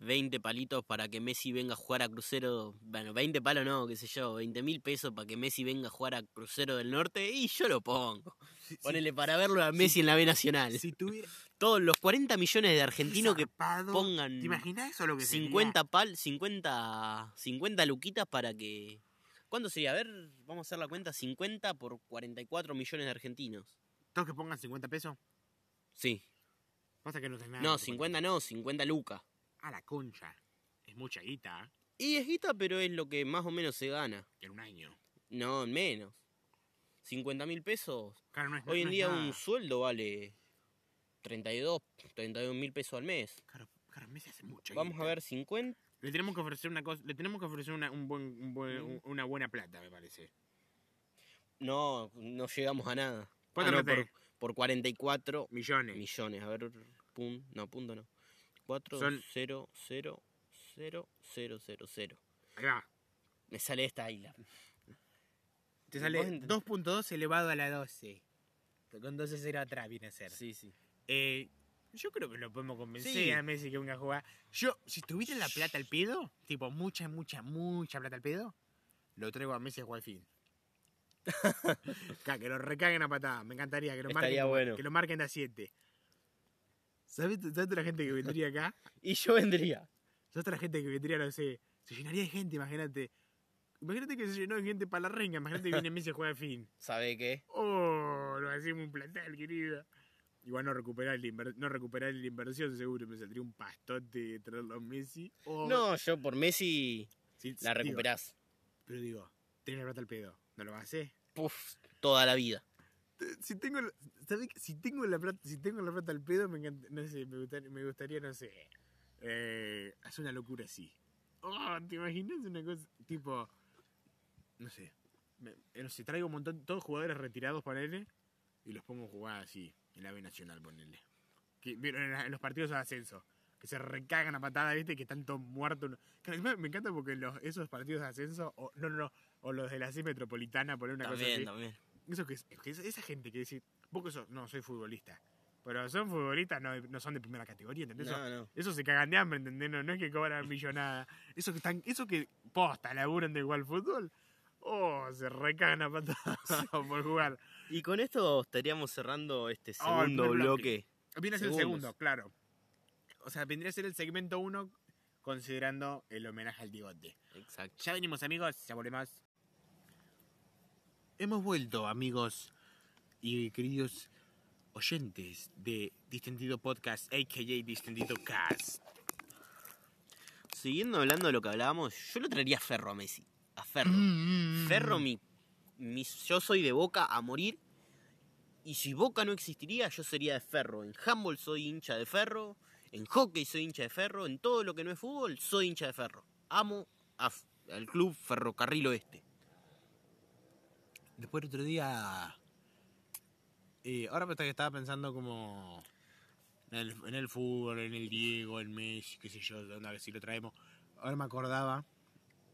20 palitos para que Messi venga a jugar a Crucero, bueno, 20 palos no, qué sé yo, 20 mil pesos para que Messi venga a jugar a Crucero del Norte, y yo lo pongo. Si- Ponele para verlo a Messi en la B Nacional. si tuviera Todos los 40 millones de argentinos que pongan ¿Te imaginas eso lo que sería? 50 pal, 50, 50 luquitas para que... ¿Cuándo sería? A ver, vamos a hacer la cuenta, 50 por 44 millones de argentinos. ¿Todos que pongan 50 pesos? Sí. Pasa que no tenés nada. No, con 50 no, 50 lucas. A la concha. Es mucha guita, ¿eh? Y es guita, pero es lo que más o menos se gana. En un año. No, menos. 50 mil pesos. Claro, no es, Hoy en no día un sueldo vale 32, 32 mil pesos al mes. Claro, claro, Messi hace mucha Vamos guita. a ver 50. Le tenemos que ofrecer una cosa, le tenemos que ofrecer una, un buen, un buen- Mm. un- una buena plata, me parece. No, no llegamos a nada. ¿Cuánto Ah, no, por, por 44 Millones. millones. A ver, pum, no, punto no. 4, Son- 0, 0, 0, 0, 0, 0. Ahí va. Me sale esta isla. Te sale Vos ent- 2.2 elevado a la 12. Con 12 cero atrás viene a ser. Sí, sí. Eh, yo creo que lo podemos convencer Sí. a Messi que venga a jugar. Yo, si tuviera la plata al pedo, tipo mucha, mucha, mucha plata al pedo, lo traigo a Messi a jugar al fin. Que lo recaguen a patada. Me encantaría que lo marquen, Estaría como- bueno. que lo marquen a 7. ¿Sabes, ¿Sabes toda la gente que vendría acá? Y yo vendría. ¿Sabes toda la gente que vendría, no sé? Se llenaría de gente, imagínate. Imagínate que se llenó de gente para la renga. Imagínate que viene Messi a jugar al fin. ¿Sabe qué? Oh, lo hacemos un plantel, querido. Igual no recuperar, inver- no recuperar la inversión, seguro. Me saldría un pastote traerlo a Messi. No, yo por Messi sí, la digo, recuperás. pero digo, tenés la plata al pedo. ¿No lo vas a hacer? Puf, toda la vida. Si tengo. Si tengo la plata, si tengo la plata al pedo, me encanta, no sé, me gustaría, me gustaría no sé, eh, hacer una locura así. Oh, ¿te imaginas una cosa tipo, no sé, me- eh, no sé, traigo un montón, todos jugadores retirados para él y los pongo a jugar así, en la B Nacional, ponele. Que, en, los partidos de ascenso, que se recagan a patada, viste, que están todos muertos. Me encanta porque los, esos partidos de ascenso, o, no, no, no, o los de la C metropolitana, poner una cosa También, así. también. Eso que, es- que es- esa gente que dice, Vos que sos, no, soy futbolista. Pero son futbolistas, no, no son de primera categoría, ¿entendés? No, no. Esos se cagan de hambre, ¿entendés? No, no es que cobran millonada. Esos que están, esos que posta laburan de igual fútbol, oh, se recagan a patadas por jugar. Y con esto estaríamos cerrando este segundo bloque. Viene a ser el segundo, claro. O sea, vendría a ser el segmento 1 considerando el homenaje al Digote. Exacto. Ya venimos, amigos, ya volvemos. Hemos vuelto, amigos y queridos oyentes de Distendido Podcast, a.k.a. Distendido Cast. Siguiendo hablando de lo que hablábamos, yo lo traería a Ferro a Messi. A Ferro. Mm. Ferro, mi, mi- yo soy de Boca a morir. Y si Boca no existiría, yo sería de Ferro. En handball soy hincha de Ferro. En hockey soy hincha de Ferro. En todo lo que no es fútbol, soy hincha de Ferro. Amo a al club Ferrocarril Oeste. Después el otro día. eh, ahora que estaba pensando como. En el, en el fútbol, en el Diego, en Messi, qué sé yo, de onda que si lo traemos. Ahora me acordaba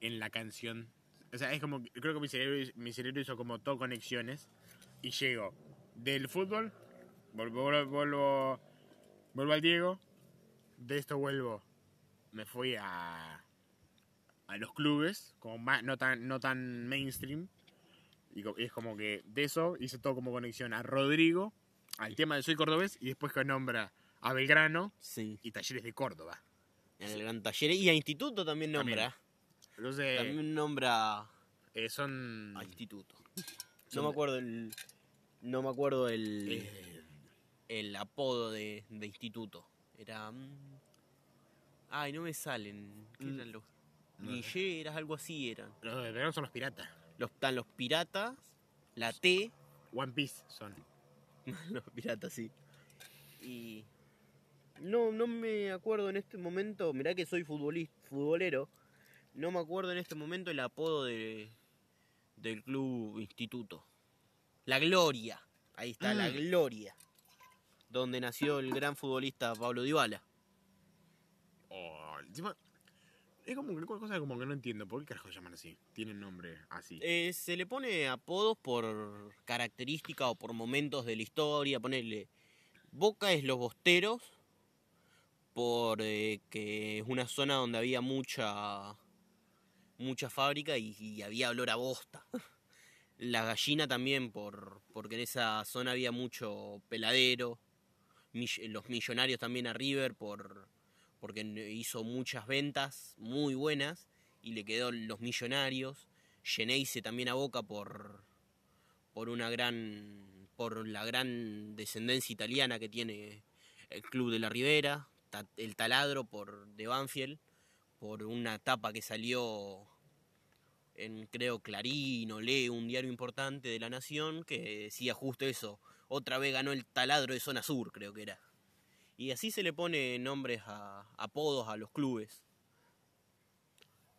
en la canción. O sea, es como. Creo que mi cerebro, mi cerebro hizo como todo conexiones. Y llego del fútbol, vuelvo, vuelvo, vuelvo, al Diego. De esto vuelvo. Me fui a. a los clubes, como más, no tan, no tan mainstream. Y es como que de eso hice todo como conexión a Rodrigo, al tema de Soy Cordobés, y después que nombra a Belgrano Sí. y Talleres de Córdoba. En el Gran Taller. Y a Instituto también También. Entonces, También nombra eh, son... a Instituto. No me acuerdo el. No me acuerdo el. eh, el apodo de, de instituto. Era. mm, Ay, no me salen. ¿Qué Mm, eran los? no Guilleras, algo así eran. los de Belgrano son los piratas. Los, están los piratas, la T. One Piece son. los piratas, sí. Y. No, no me acuerdo en este momento. Mirá que soy futbolista, futbolero. No me acuerdo en este momento el apodo de, del club instituto. La Gloria. Ahí está, la Mm. Gloria. Donde nació el gran futbolista Pablo Dybala. Oh, encima, es como que cosa como que no entiendo. ¿Por qué carajo se llaman así? Tienen nombre así. Eh, se le pone apodos por característica o por momentos de la historia. Ponerle Boca es los bosteros, por eh, es una zona donde había mucha mucha fábrica y, y había olor a bosta. La gallina también por porque en esa zona había mucho peladero. Los millonarios también a River por porque hizo muchas ventas muy buenas y le quedó los millonarios. Geneise también a Boca por por una gran por la gran descendencia italiana que tiene el club de la Ribera, el Taladro por de Banfield por una tapa que salió en creo Clarín o Leo, un diario importante de la Nación que decía justo eso, otra vez ganó el Taladro de zona sur, creo que era. Y así se le pone nombres a apodos a los clubes.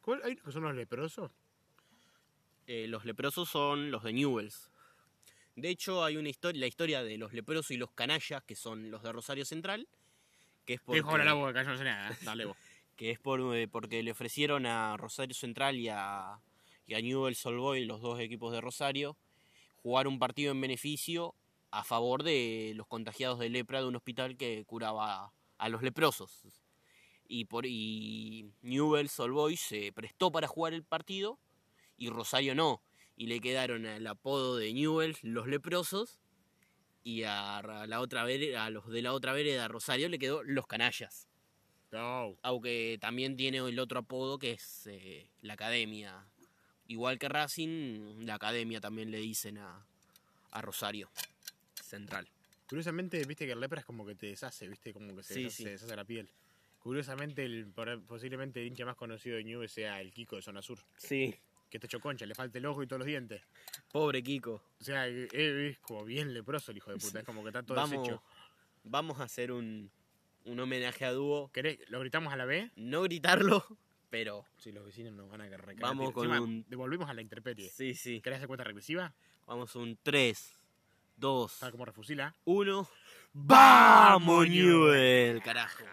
¿Cuál? ¿Hay que son los leprosos? Eh, los leprosos son los de Newells. De hecho, hay una historia, la historia de los leprosos y los canallas, que son los de Rosario Central, que es porque, Dejo la boca, yo no sé nada. Dale vos. que es por, eh, porque le ofrecieron a Rosario Central y a, y a Newell's Old Boys, los dos equipos de Rosario, jugar un partido en beneficio a favor de los contagiados de lepra de un hospital que curaba a los leprosos. Y, por, y Newell's Old Boys se prestó para jugar el partido y Rosario no. Y le quedaron el apodo de Newell's los leprosos y a, la otra vereda, a los de la otra vereda Rosario le quedó los canallas. No. Aunque también tiene el otro apodo que es eh, la academia. Igual que Racing, la academia también le dicen a, a Rosario Central. Curiosamente, viste que el lepra es como que te deshace, viste, como que se, Sí, deshace, sí. se deshace la piel. Curiosamente, el, posiblemente el hincha más conocido de Ñuble sea el Kiko de Zona Sur. Sí. Que está hecho concha, le falta el ojo y todos los dientes. Pobre Kiko. O sea, es, es como bien leproso el hijo de puta, es como que está todo Vamos, deshecho. vamos a hacer un, un homenaje a dúo. ¿Querés, ¿Lo gritamos a la B? No gritarlo, pero Si los vecinos nos van a recagar. Vamos con Encima, un- Devolvimos a la interperie. sí, sí. ¿Querés hacer cuenta regresiva? Vamos un 3, 2, Está como refusila. 1. ¡Vamos, Newell! Carajo.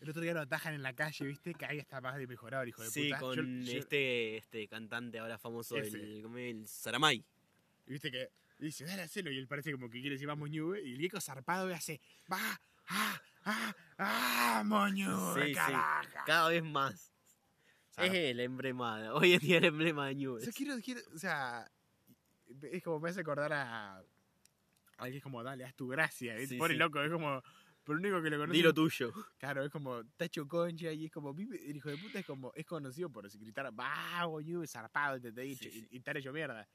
El otro día lo atajan en la calle, ¿viste? Que ahí está más de mejorado el hijo de Sí, puta. con Yo- yo- este, este cantante ahora famoso, Ese. el, el Saramay. Viste que Y dice, dale, hacelo. Y él parece como que quiere decir, vamos, Ñube. Y el viejo zarpado hace, va, ah, ah, vamos, Ñube, Sí. Cada vez más. Es el emblema, hoy en día el emblema de O Newell's. sea, quiero, quiero, o sea, es como me hace acordar a. a que es como, dale, haz tu gracia. Sí, loco, es como. Pero único que lo conoce. Dilo tuyo. Claro, es como Tacho Concha y es como. El hijo de puta es como. Es conocido por gritar, vago, Ñube, zarpado, Sí, sí. y, y estar hecho mierda.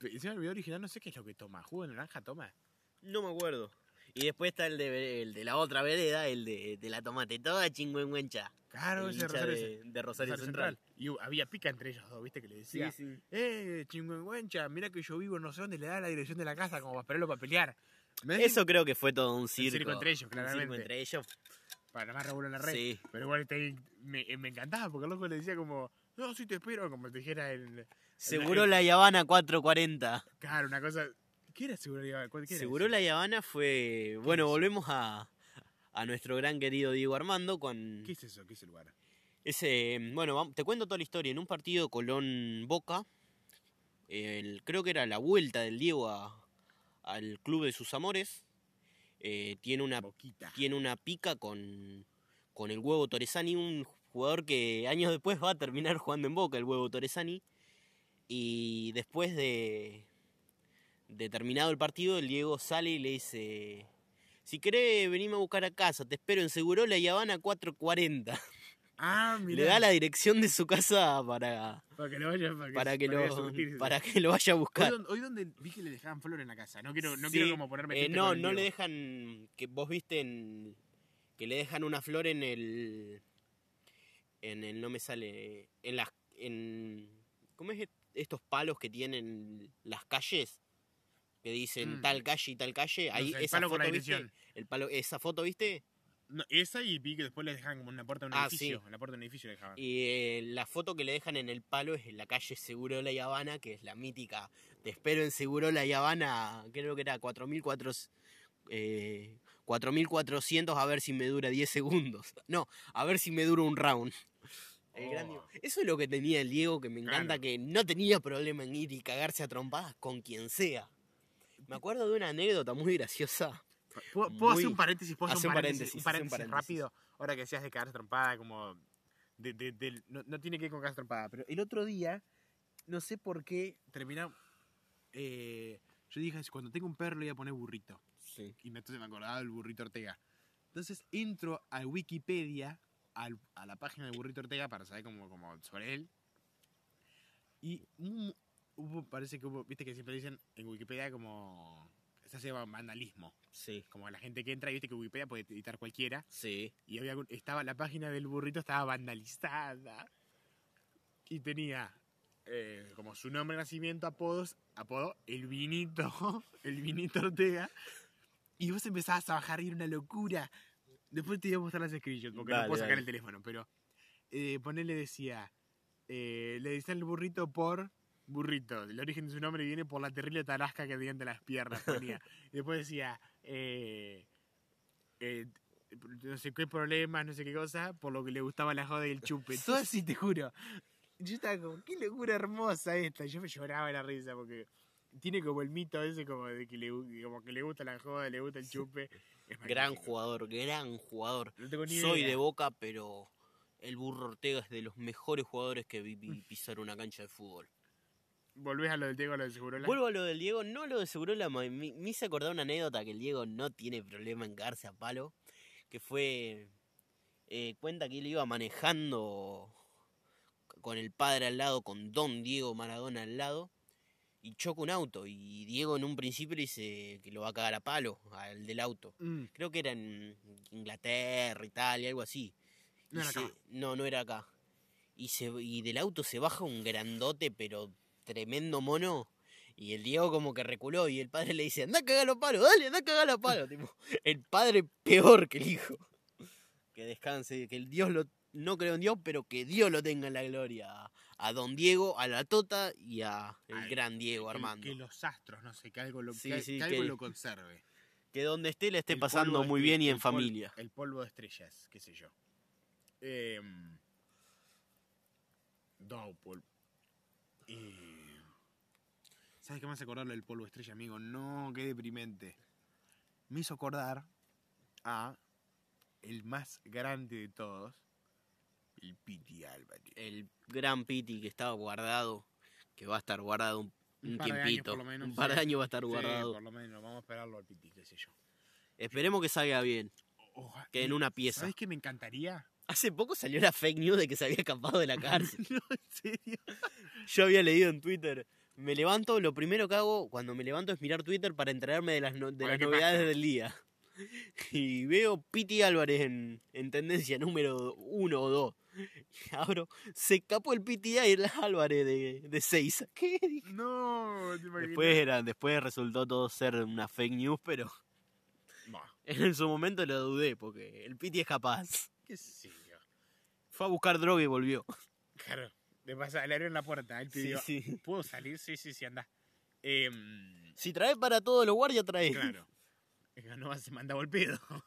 Encima el video original no sé qué es lo que toma. ¿Jugo de naranja toma? No me acuerdo. Y después está el de, el de la otra vereda, el de, de la tomate toda chingüengüencha. Claro, el ese Rosario, de, de Rosario Rosario Central. Y había pica entre ellos dos, ¿viste? Que le Sí, decía. sí. Eh, chingüengüencha, mira que yo vivo no sé dónde le da la dirección de la casa como para esperarlo para pelear. Eso creo que fue todo un circo. circo entre ellos, Un claramente. circo entre ellos. Para más revuelo en la red. Sí. Pero igual este, me, me encantaba porque el loco le decía como, no, sí te espero, como te dijera el... Seguro la Yavana 440. Claro, una cosa... ¿Qué era seguro? ¿Qué era Seguro la Yavana fue. Bueno, es? volvemos a, a nuestro gran querido Diego Armando con ¿Qué es eso? ¿Qué es el lugar? ese. Bueno, te cuento toda la historia. En un partido Colón-Boca, el- creo que era la vuelta del Diego a- al club de sus amores. eh, tiene una Boquita. tiene una pica con, con el huevo Torresani, un jugador que años después va a terminar jugando en Boca, el huevo Torresani. Y después de, de terminado el partido, el Diego sale y le dice, si querés venirme a buscar a casa, te espero en Segurola y Habana 440. Ah, mira. Le da la dirección de su casa para, Para que lo vaya, para que, para que, para lo, para que lo vaya a Hoy, buscar. don- hoy donde vi que le dejaban flor en la casa. No quiero, no Sí, quiero como ponerme Eh, no, no le dejan. Que vos viste en. Que le dejan una flor en el. En el. No me sale. En las. En. ¿Cómo es estos palos que tienen las calles? Que dicen Mm. tal calle y tal calle. No Ahí sé, el esa palo con foto, la ¿viste? dirección. El palo, esa foto, ¿viste? No, esa y vi que después le dejaban como en la puerta de un Ah, edificio. sí. En la puerta de un edificio le dejaban. Y eh, la foto que le dejan en el palo es en la calle Segurola y Habana, que es la mítica. Te espero en Segurola y Habana, creo que era 4400, eh, 4400 a ver si me dura 10 segundos. No, a ver si me dura un round. El Oh. Eso es lo que tenía el Diego, que me encanta, Claro. que no tenía problema en ir y cagarse a trompadas con quien sea. Me acuerdo de una anécdota muy graciosa. ¿Puedo, puedo hacer muy- un paréntesis? ¿Puedo hacer Hace un un paréntesis, paréntesis, un hace un paréntesis paréntesis. rápido? Ahora que decías de cagarse trompada, como... De, de- del- no, no tiene que ver con cagarse trompada, pero el otro día, no sé por qué, terminamos... eh, yo dije, cuando tengo un perro le voy a poner burrito. Sí. Y me- entonces me acordaba del burrito Ortega. Entonces entro a Wikipedia, al- a la página del burrito Ortega para saber como, como sobre él. Y un- hubo, parece que hubo, viste que siempre dicen en Wikipedia como... Se llama vandalismo. Sí, Como la gente que entra y viste que Wikipedia puede editar cualquiera. sí. Y había, estaba la página del burrito estaba vandalizada. Y tenía eh, como su nombre de nacimiento, apodos, apodo, el vinito, el vinito Ortega. Y vos empezabas a bajar y era una locura. Después te iba a mostrar las screenshots, porque no puedo sacar dale. el teléfono, pero eh, ponerle decía, eh, le decían el burrito por burrito. El origen de su nombre viene por la terrible tarasca que tenía entre las piernas, ponía. y después decía, eh, eh, no sé qué problemas, no sé qué cosa, por lo que le gustaba la joda y el chupe. Todo así, te juro. Yo estaba como, qué locura hermosa esta. Yo me lloraba de la risa porque tiene como el mito ese como de que le, gu- como que le gusta la joda, le gusta el chupe. Es Gran jugador, gran jugador. No tengo ni Soy idea. de Boca, pero el Burro Ortega es de los mejores jugadores que vi vi pisar una cancha de fútbol. Volvés a lo del Diego, a lo del Segurola. Vuelvo a lo del Diego, no lo de Segurola, me, me me hice acordar una anécdota que el Diego no tiene problema en cagarse a palo, que fue, eh, cuenta que él iba manejando con el padre al lado, con Don Diego Maradona al lado, y choca un auto, y Diego en un principio le dice que lo va a cagar a palo, al del auto. Mm, Creo que era en Inglaterra, Italia, algo así. No era se- acá. No, no era acá. Y, se, y del auto se baja un grandote, pero tremendo mono. Y el Diego como que reculó y el padre le dice, anda a cagar los palos, dale, anda a cagar los palos. tipo, el padre peor que el hijo. Que descanse, que el Dios lo... No creo en Dios, pero que Dios lo tenga en la gloria. A, don Diego, a la Tota y a el Ay, gran Diego que- Armando. Que los astros, no sé, que algo lo, Sí, que, sí, que algo que- lo conserve. Que donde esté le esté El pasando muy bien y en familia. El polvo de estrellas, qué sé yo. Eh, Downpool. Eh, ¿Sabes ¿Sabes qué me hace acordar del polvo estrella, amigo? No, qué deprimente. Me hizo acordar a el más grande de todos, el Piti Álvarez. El gran Piti que estaba guardado, que va a estar guardado un, Un un par de años, tiempito. por lo menos, un par de sí. años va a estar Sí, guardado. por lo menos, vamos a esperarlo al Piti, qué sé yo. Esperemos que salga bien, Oja- que en una pieza. ¿Sabes qué me encantaría? Hace poco salió la fake news de que se había escapado de la cárcel. no, en serio. Yo había leído en Twitter. Me levanto, lo primero que hago cuando me levanto es mirar Twitter para enterarme de las, no- de las novedades pasa. del día. Y veo Piti Álvarez en, en tendencia número uno o dos. Y abro, se escapó el Piti Álvarez de, de Seiza. ¿Qué? No, te. Después, era, después resultó todo ser una fake news, pero Bah, en su momento lo dudé, porque el Piti es capaz. qué sé yo. Fue a buscar droga y volvió. Claro, de pasar, le abrieron la puerta, él pidió, sí. ¿puedo salir? Sí, sí, sí, anda. Em, Si trae para todos los guardias, trae. claro. No se manda el pedo.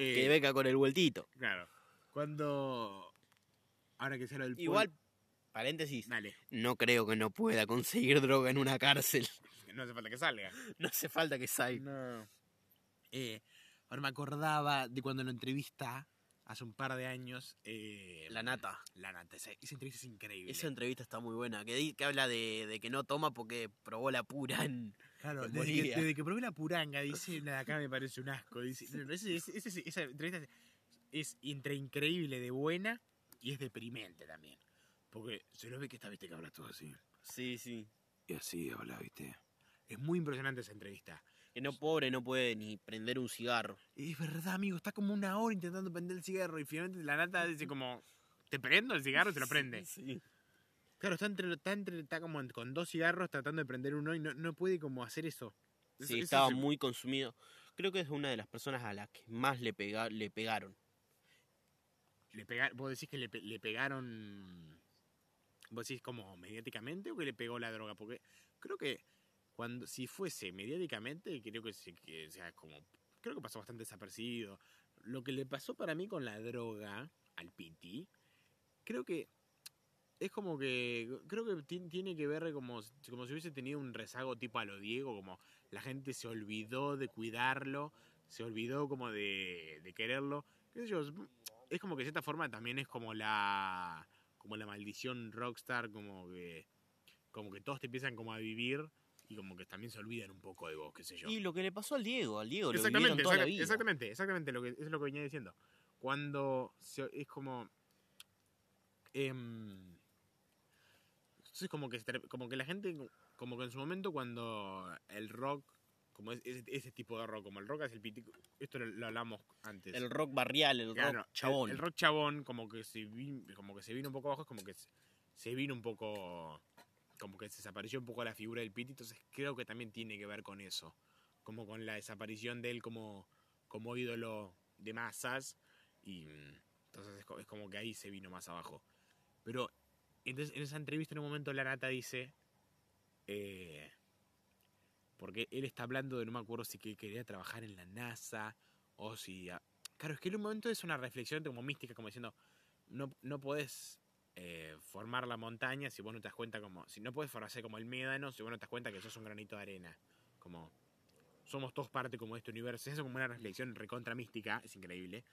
Eh, Que beca con el vueltito. Claro. Cuando. Ahora que se del Igual, paréntesis, Dale, no creo que no pueda conseguir droga en una cárcel. no hace falta que salga. No hace falta que salga. No. Eh, ahora me acordaba de cuando lo entrevista hace un par de años. eh, La nata. La nata. Esa, esa entrevista es increíble. Esa entrevista está muy buena. Que, que habla de, de que no toma porque probó la pura en. Claro, en desde que, desde que probé la puranga, dice, "La de acá me parece un asco. Dice, ese- ese- esa entrevista es, es entre increíble de buena y es deprimente también. Porque se lo ve que esta viste que habla todo así. Sí, sí. Y así habla, viste. Es muy impresionante esa entrevista. Que no pobre no puede ni prender un cigarro. Es verdad, amigo, está como una hora intentando prender el cigarro y finalmente la nata dice como, ¿te prendo el cigarro? y Te lo prende. Sí. Claro, está, entre, está, entre, está como con dos cigarros tratando de prender uno y no, no puede como hacer eso. Eso- Sí, estaba muy consumido. Creo que es una de las personas a las que más le, pega, le pegaron. Le pega, ¿Vos decís que le, pe- le pegaron, vos decís como mediáticamente o que le pegó la droga? Porque creo que cuando si fuese mediáticamente, creo que, que, o sea, como, creo que pasó bastante desapercibido. Lo que le pasó para mí con la droga al Piti, creo que es como que, creo que ti- tiene que ver como, como si hubiese tenido un rezago tipo a lo Diego, como la gente se olvidó de cuidarlo, se olvidó como de, de quererlo. ¿Qué? Es como que de cierta forma también es como la como la maldición rockstar, como que como que todos te empiezan como a vivir y como que también se olvidan un poco de vos, qué sé yo. Y lo que le pasó al Diego, al Diego lo Exactamente, vivieron toda la exacta- vida. exactamente, exactamente lo que es lo que venía diciendo. Cuando se- es como em, entonces como que como que la gente como que en su momento cuando el rock como es- ese, ese tipo de rock, como el rock es el pitico, esto lo, lo hablamos antes. El rock barrial, el Claro, rock chabón. El, el rock chabón como que se vi- como que se vino un poco abajo, es como que se, se vino un poco como que se desapareció un poco la figura del Piti, entonces creo que también tiene que ver con eso, como con la desaparición de él como como ídolo de masas y mm, entonces es, co- es como que ahí se vino más abajo. Pero entonces en esa entrevista en un momento la nata dice eh, porque él está hablando de no me acuerdo si que quería trabajar en la NASA o si Claro, es que en un momento es una reflexión como mística, como diciendo, no, no podés eh, formar la montaña si vos no te das cuenta como, si no podés formarse como el médano si vos no te das cuenta que sos un granito de arena. Como, somos todos parte como de este universo. Eso es como una reflexión recontra mística, es increíble.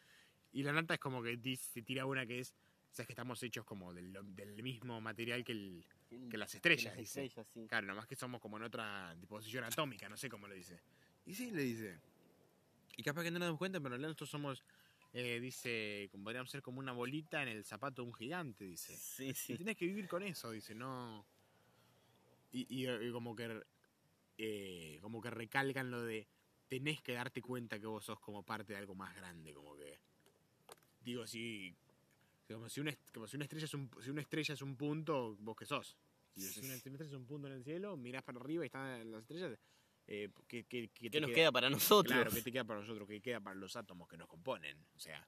Y la nata es como que dice- se tira una que es, sabes que estamos hechos como del, del mismo material que, el, que las estrellas, las dice. estrellas, sí. Claro, nomás que somos como en otra posición atómica, no sé cómo lo dice. Y sí, le dice. Y capaz que no nos damos cuenta, pero en realidad nosotros somos, eh, dice, podríamos ser como una bolita en el zapato de un gigante, dice. Sí, Y sí. tenés que vivir con eso, dice, no. Y, y, como que eh, como que recalcan lo de tenés que darte cuenta que vos sos como parte de algo más grande, como que. Digo, si. Como si una, como si una estrella es un si una estrella es un punto, vos que sos. Y si una estrella es un punto en el cielo, mirás para arriba y están las estrellas. Eh, ¿qué, qué- qué ¿Qué te nos queda para nosotros? Claro, ¿qué te queda para nosotros? ¿Qué queda para los átomos que nos componen? O sea,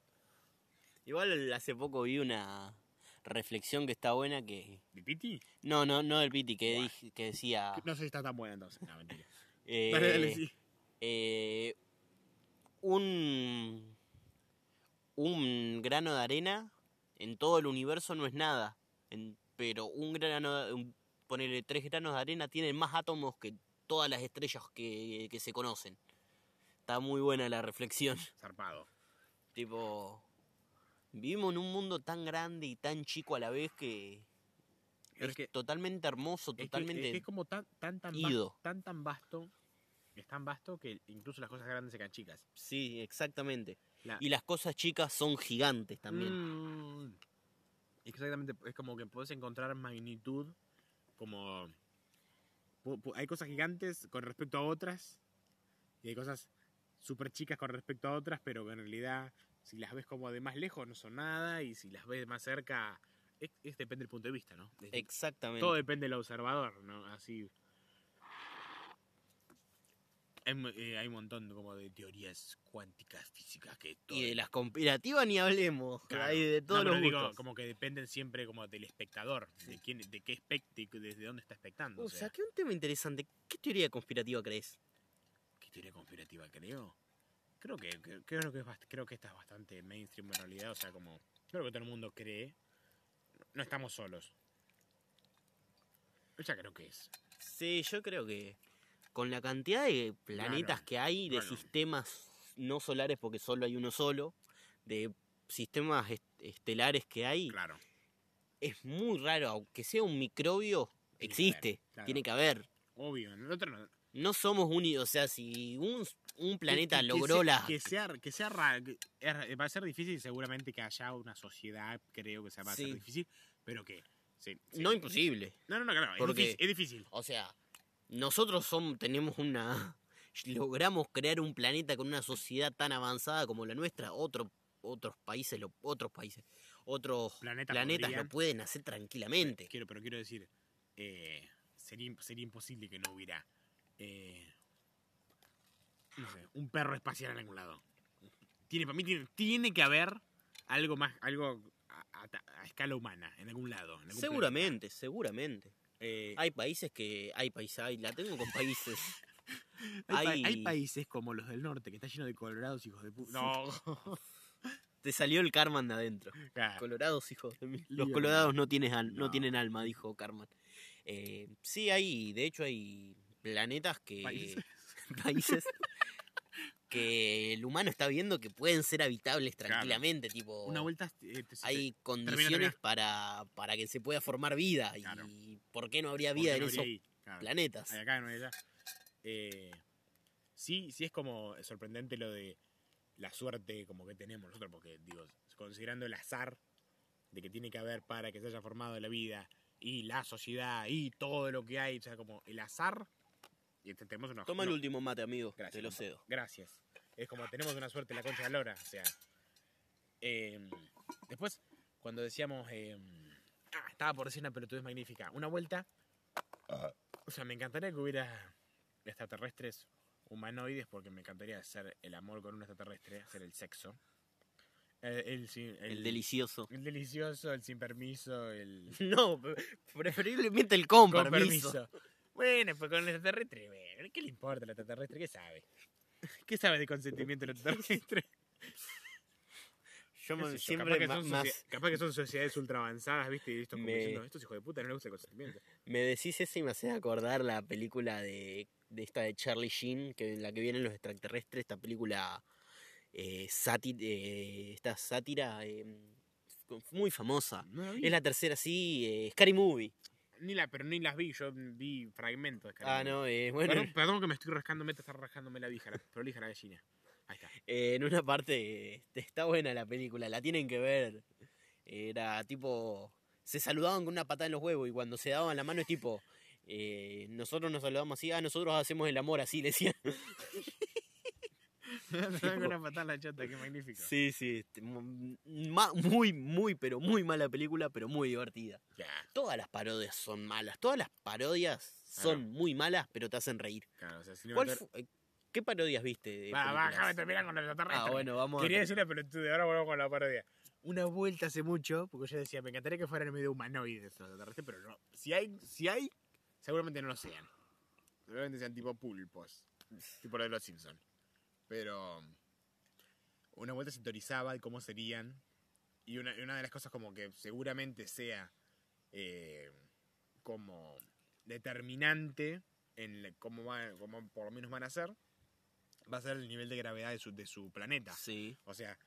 Igual hace poco vi una reflexión que está buena que... ¿de Piti? No, no, no del Piti, que, que decía... No sé si está tan buena entonces. No, mentira. eh, Dale, dale, sí. eh, un, un grano de arena en todo el universo no es nada. En- pero un grano, un- ponerle tres granos de arena tienen más átomos que todas las estrellas que, que se conocen. Está muy buena la reflexión. Zarpado. Tipo, vivimos en un mundo tan grande y tan chico a la vez que Es que- totalmente hermoso, Es que- totalmente... es que es como tan, tan, tan, ido. vas- tan, tan vasto. Es tan vasto que incluso las cosas grandes se quedan chicas. Sí, exactamente. La- Y las cosas chicas son gigantes también. Mm. Exactamente, es como que puedes encontrar magnitud como... Hay cosas gigantes con respecto a otras y hay cosas súper chicas con respecto a otras, pero que en realidad si las ves como de más lejos no son nada y si las ves más cerca, es, es- depende del punto de vista, ¿no? Desde- Exactamente. todo depende del observador, ¿no? Así... Hay, eh, hay un montón como de teorías cuánticas, físicas, que todo Y de las conspirativas ni hablemos. Claro. Hay de No, todos pero los digo, gustos. como que dependen siempre como del espectador, de quién, de qué espect desde dónde está expectando. O sea, saqué un tema interesante. ¿Qué teoría conspirativa crees? ¿qué teoría conspirativa creo? Creo que, que- creo que es creo que esta es bastante mainstream en realidad, o sea, como creo que todo el mundo cree. No estamos solos. Ya creo que es. Sí, yo creo que con la cantidad de planetas Claro, que hay, de sistemas no solares, porque solo hay uno solo, de sistemas est- estelares que hay, Claro. es muy raro, aunque sea un microbio, Tiene que existe, haber, claro. tiene que haber. Obvio. En el otro no. No somos únicos, o sea, si un, un planeta Que- que- que logró sea- la... Que sea, que sea ra- que- es- va a ser difícil seguramente que haya una sociedad, creo que se va a ser Sí. difícil, pero que... sí, sí. No imposible. No, no, no, claro, es Porque- difícil, es difícil. O sea, nosotros somos, tenemos una... Logramos crear un planeta con una sociedad tan avanzada como la nuestra. Otro, otros países, lo, otros países, otros Planeta planetas podrían. lo pueden hacer tranquilamente. Quiero, pero quiero decir, eh, sería, sería imposible que no hubiera, eh, no sé, un perro espacial en algún lado. Tiene, para mí tiene, tiene que haber algo más, algo a, a- a escala humana, en algún lado. en algún Seguramente, seguramente. Eh, Hay países que... Hay países, hay- la tengo con países. hay, pa- hay- hay países como los del norte que está lleno de colorados hijos de puta. No, Te salió el Carman de adentro. Claro. Colorados, hijos de mí. Los colorados no, tienes al- no. No. tienen alma, dijo Carman. Eh, sí, hay, de hecho hay planetas que... Países. países que el humano está viendo que pueden ser habitables Claro. tranquilamente, tipo... Una vuelta... eh, te- hay condiciones termina. para, para que se pueda formar vida. Claro. Y ¿por qué no habría ¿por vida en no esos habría ahí? Claro. planetas? Hay acá, no hay allá. Eh, sí, sí es como sorprendente lo de la suerte como que tenemos nosotros, porque digo, considerando el azar de que tiene que haber para que se haya formado la vida y la sociedad y todo lo que hay, o sea, como el azar, y este- tenemos una Toma el último mate, amigo. Gracias, te lo cedo. Gracias. Es como tenemos una suerte la concha de la lora, o sea. eh, después, cuando decíamos. eh, ah, estaba por decir una pelotudez magnífica. Una vuelta. O sea, me encantaría que hubiera extraterrestres humanoides, porque me encantaría hacer el amor con un extraterrestre, hacer el sexo. El, el El delicioso. el delicioso, el sin permiso, el. No, pre- preferiblemente el con, Con permiso. permiso. Bueno, pues con el extraterrestre, bueno, ¿qué le importa al extraterrestre? ¿Qué sabe? ¿Qué sabe de consentimiento el extraterrestre? Yo me- siempre capaz, que más, capaz que son sociedades ultra avanzadas, ¿viste? Y estos como Me- diciendo, estos hijos de puta no les gusta el consentimiento. me decís eso y me haces acordar la película de, de esta de Charlie Sheen, que en la que vienen los extraterrestres, esta película eh, sáti- eh, esta sátira eh, muy famosa. No. Es la tercera, sí, eh, Scary Movie. Ni la, pero ni las vi, yo vi fragmentos. de Ah, Scary no, eh, bueno, Perdón, perdón que me estoy rascándome, te está rascándome la vija, la prolija la gallina. Ahí está. eh, en una parte eh, está buena la película, la tienen que ver. Era tipo, se saludaban con una patada en los huevos y cuando se daban la mano es tipo, eh, nosotros nos saludamos así, ah, nosotros hacemos el amor así, le decían. con una patada en la chota, qué magnífico. Sí, sí, este, muy, muy, pero muy mala película, pero muy divertida. Ya, Todas las parodias son malas, todas las parodias son Claro. muy malas, pero te hacen reír. claro, o sea, ¿Cuál Cinemator- fu- eh, ¿Qué parodias viste? Va, va, películas? déjame terminar con el extraterrestre. Ah, bueno, vamos Quería a... decir una pelotude, ahora volvemos con la parodia. Una vuelta hace mucho, porque yo decía, me encantaría que fueran medio humanoides extraterrestres, pero no. Si hay, si hay, seguramente no lo sean. Seguramente sean tipo pulpos, tipo lo de los Simpsons. Pero una vuelta se teorizaba de cómo serían, y una, de las cosas como que seguramente sea eh, como determinante en cómo, va, cómo por lo menos van a ser, va a ser el nivel de gravedad de su, de su planeta. Sí. O sea,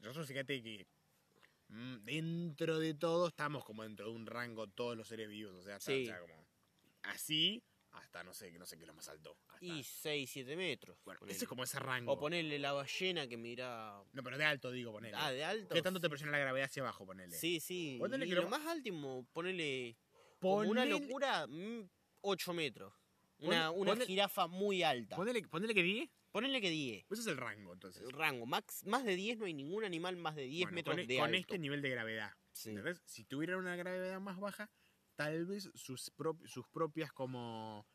nosotros fíjate que mm, dentro de todo estamos como dentro de un rango todos los seres vivos. O sea, está- Sí. o sea, como así hasta no sé, no sé qué es lo más alto. hasta- Y 6, 7 metros. bueno, ponele. ese es como ese rango. O ponerle la ballena que mira. No, pero de alto digo, ponele. Ah, de alto. ¿Qué tanto te presiona la gravedad hacia abajo, ponele? Sí, sí. Ponele y que lo lo- más último, ponele. Como una Ponele- locura, 8 metros. Una, una ponle- jirafa muy alta. Ponele, ponele que 10. Ponele que 10. Ese es el rango, entonces. El rango. Max, más de 10 no hay ningún animal más de 10 Bueno, metros con, e- de con alto. este nivel de gravedad. Sí. ¿entendés? Si tuviera una gravedad más baja, tal vez sus, prop- sus propias como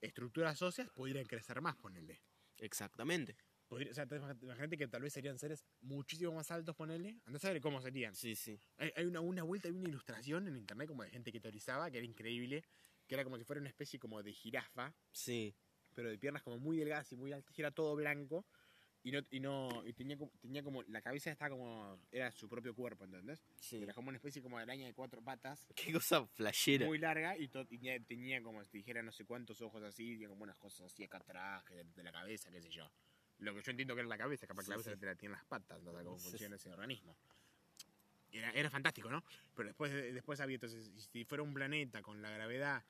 estructuras óseas podrían crecer más, ponele. Exactamente. Podría- o sea, te- imagínate que tal vez serían seres muchísimo más altos, ponele. Andás a ver cómo serían. Sí, sí. Hay, hay una, una vuelta, hay una ilustración en internet como de gente que teorizaba, que era increíble, que era como si fuera una especie como de jirafa, Sí. pero de piernas como muy delgadas y muy altas, y era todo blanco, y no, y no, y tenía como, tenía como, la cabeza estaba como, era su propio cuerpo, ¿entendés? sí. Era como una especie como de araña de cuatro patas, Qué cosa flashera. muy larga, y to- y tenía, tenía como si te dijera no sé cuántos ojos así, tenía como unas cosas así acá atrás, de, de la cabeza, qué sé yo. Lo que yo entiendo que era la cabeza, capaz que Sí, la cabeza sí. la tiene las patas, no sé cómo funciona ese organismo. Era, era fantástico, ¿no? Pero después, después había, entonces, si fuera un planeta con la gravedad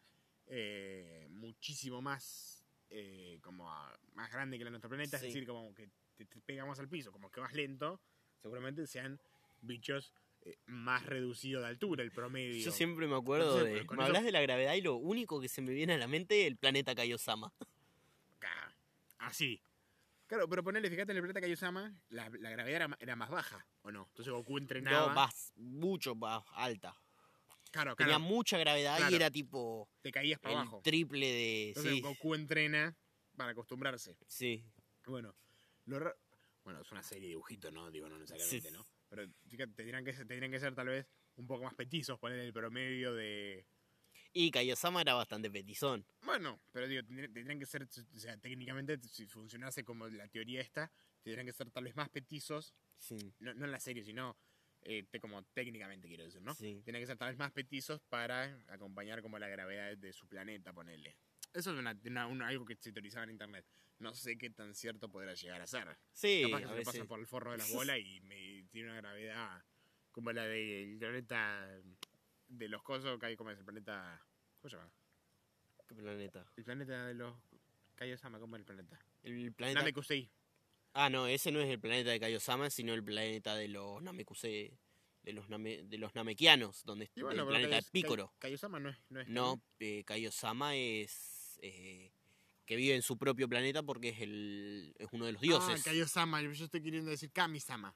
eh, muchísimo más, eh, como a- más grande que la de nuestro planeta, Sí. es decir, como que te, te pega más al piso, como que vas lento, seguramente sean bichos eh, más reducidos de altura, el promedio. Yo siempre me acuerdo Entonces, de. Me eso- hablas de la gravedad y lo único que se me viene a la mente es el planeta Kaiosama. Así. Claro, pero ponele, fíjate, en el planeta Kaiosama, la, la gravedad era, más baja, ¿o no? Entonces Goku entrenaba. No, más, mucho más alta. Claro, Tenía claro, mucha gravedad Claro. y era tipo te caías para el abajo. triple de. Entonces Sí, Goku entrena para acostumbrarse. sí. Bueno, lo ra- bueno, es una serie de dibujitos, ¿no? Digo, no necesariamente, Sí. ¿no? Pero fíjate, tendrían que, tendrían que ser tal vez un poco más petizos, poner el promedio de... Y Kaiosama era bastante petizón. Bueno, pero digo, tendrían, que ser, o sea, técnicamente, si funcionase como la teoría esta, tendrían que ser tal vez más petizos, Sí. no, no en la serie, sino eh, te- como técnicamente quiero decir, ¿no? Sí. Tienen que ser tal vez más petizos para acompañar como la gravedad de su planeta, ponele. Eso es una, una- una- algo que se teorizaba en internet. No sé qué tan cierto podrá llegar a ser. Sí, Capaz que a se le veces. pasa por el forro de las bolas y me tiene una gravedad como la del planeta de los cosos, que hay como es el planeta. ¿Cómo se llama? ¿Qué planeta? El planeta de los Kaiosama, ¿cómo es el planeta? El planeta. Namekusei. Ah, no, ese no es el planeta de Kaiosama, sino el planeta de los Namekusei. De los, Name- de los Namekianos, donde está bueno, el planeta Kaios- Pícoro. Kai- Kaiosama no es. No, es No, eh, Kaiosama es. eh, que vive en su propio planeta porque es el es uno de los dioses. Ah, Kaiosama, yo estoy queriendo decir Kamisama.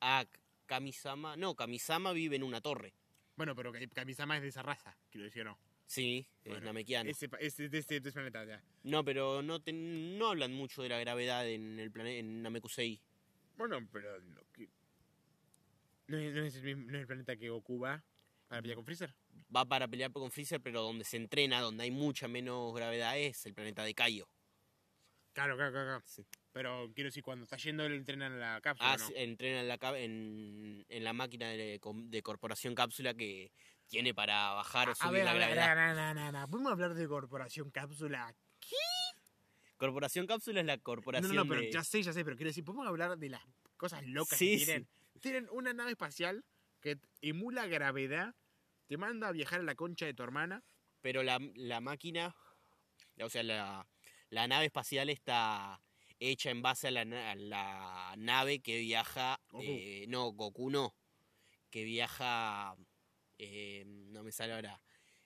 Ah, Kamisama. No, Kamisama vive en una torre. Bueno, pero Kamisama es de esa raza, quiero decir, ¿no? Sí, es Namekiano. Ese, ese- de, este, de ese planeta, ya. No, pero no, te- no hablan mucho de la gravedad en el planeta en Namekusei. Bueno, pero. que- ¿No, es, no es el mismo- no es el planeta que Goku va para pelear con Freezer? Va para pelear con Freezer, pero donde se entrena, donde hay mucha menos gravedad, es el planeta de Kaio. Claro, claro, claro. claro. Sí. Pero quiero decir, cuando está yendo, él entrena en la cápsula. Ah, ¿no? sí, entrena en la, en, en la máquina de, Corporación Cápsula que tiene para bajar o A subir ver, la gravedad. na, na, na, na. ¿podemos hablar de Corporación Cápsula? Corporación Cápsula es la corporación no, no, pero de... ya sé, ya sé, pero quiero decir, ¿podemos hablar de las cosas locas Sí, que sí. tienen? Tienen una nave espacial que emula gravedad, te manda a viajar a la concha de tu hermana. Pero la, la máquina, o sea, la, la nave espacial está hecha en base a la, na- a la nave que viaja... Goku. eh, no, Goku no. Que viaja... eh, no me sale ahora.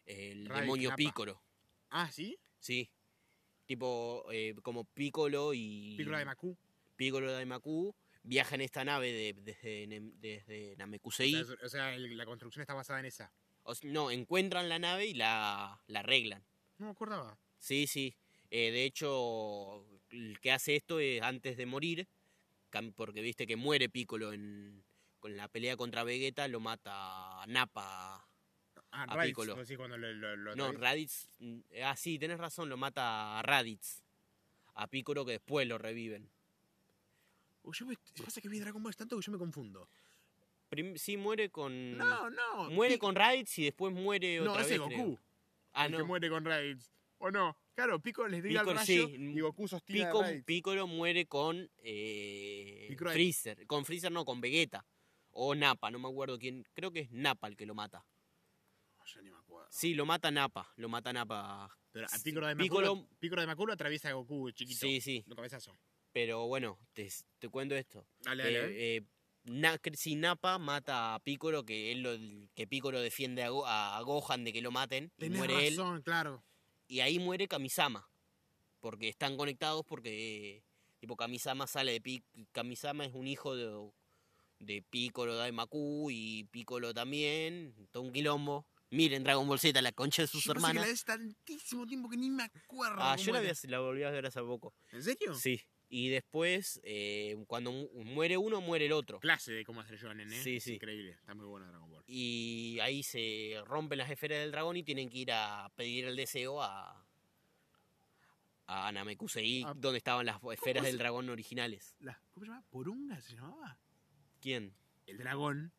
El demonio. Pícoro. Ah, ¿sí? Sí. Tipo, eh, como Piccolo y... Piccolo de Maku. Piccolo de Maku viaja en esta nave de- desde, desde O Namekusei. o sea, el- la construcción está basada en esa. O no, encuentran la nave y la, la arreglan. No me acordaba. Sí, sí. Eh, de hecho, el que hace esto es antes de morir, porque viste que muere Piccolo en, con la pelea contra Vegeta, lo mata Nappa. Ah, A Raditz, Piccolo. ¿no? Sí, cuando lo, lo, lo No, atraviesa. Raditz. mm, Ah, sí, tenés razón, lo mata a Raditz. A Piccolo que después lo reviven. Uy, yo me, pasa que vi Dragon Ball tanto que yo me confundo. Prim- sí, muere con. No, no. Muere con Raditz y después muere No, otra ese vez. es creo. Goku. Ah, el no. que muere con Raditz. ¿O no? Claro, Piccolo les tira el Piccolo, rayo sí. y Goku sostiene Pico, a Raditz. Piccolo muere con eh, Piccolo- Freezer. Con Freezer no, con Vegeta. O Nappa, no me acuerdo quién. Creo que es Nappa el que lo mata. Oh, yo ni me acuerdo. Sí, lo mata Nappa. Lo mata Nappa. Pero a Piccolo de Piccolo- Macuro, Piccolo de Macuro atraviesa a Goku chiquito. Sí, sí. Lo cabezazo. Pero bueno, te, te cuento esto. Dale, dale. dale. eh, Na- que si Nappa mata a Piccolo, que él lo, que Piccolo defiende a, Go- a Gohan de que lo maten, y Tenés muere él. razón, claro. Y ahí muere Kamisama. Porque están conectados porque tipo Kamisama sale de Pi Kamisama es un hijo de, de Piccolo Daimaku y Piccolo también. Todo un quilombo. Miren Dragon Ball Z, la concha de sus Yo pensé que la hermanas. ves tantísimo tiempo que ni me acuerdo. Ah, yo la, vi- la volví a ver hace poco. ¿En serio? Sí. Y después, eh, cuando mu- muere uno, muere el otro. Clase de cómo hacer shonen, ¿eh? Sí, sí. Increíble. Está muy bueno Dragon Ball. Y ahí se rompen las esferas del dragón y tienen que ir a pedir el deseo a, a Namekusei, Ah, donde estaban las esferas del dragón originales. La- ¿Cómo se llama? ¿Porunga se llamaba? ¿Quién? El dragón.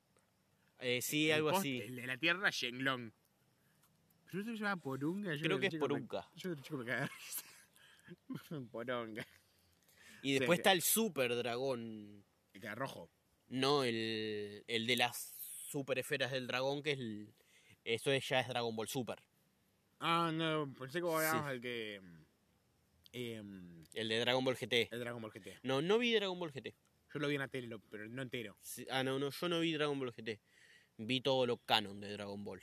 Eh, sí, El algo post- así. El de la tierra, Shenlong. Pero se llama Porunga. Yo Creo que es chico me-. Yo de chico me. Poronga. Y después sí. está el super dragón, El que era rojo. no el, el de las super esferas del dragón, que es el... Eso es- ya es Dragon Ball Super. Ah, no. Pensé que vos Sí. del que. em, El de Dragon Ball GT. el Dragon Ball GT. No, no vi Dragon Ball GT. Yo lo vi en la tele, pero no entero. Sí, Ah, no, no, yo no vi Dragon Ball GT. Vi todo lo canon de Dragon Ball.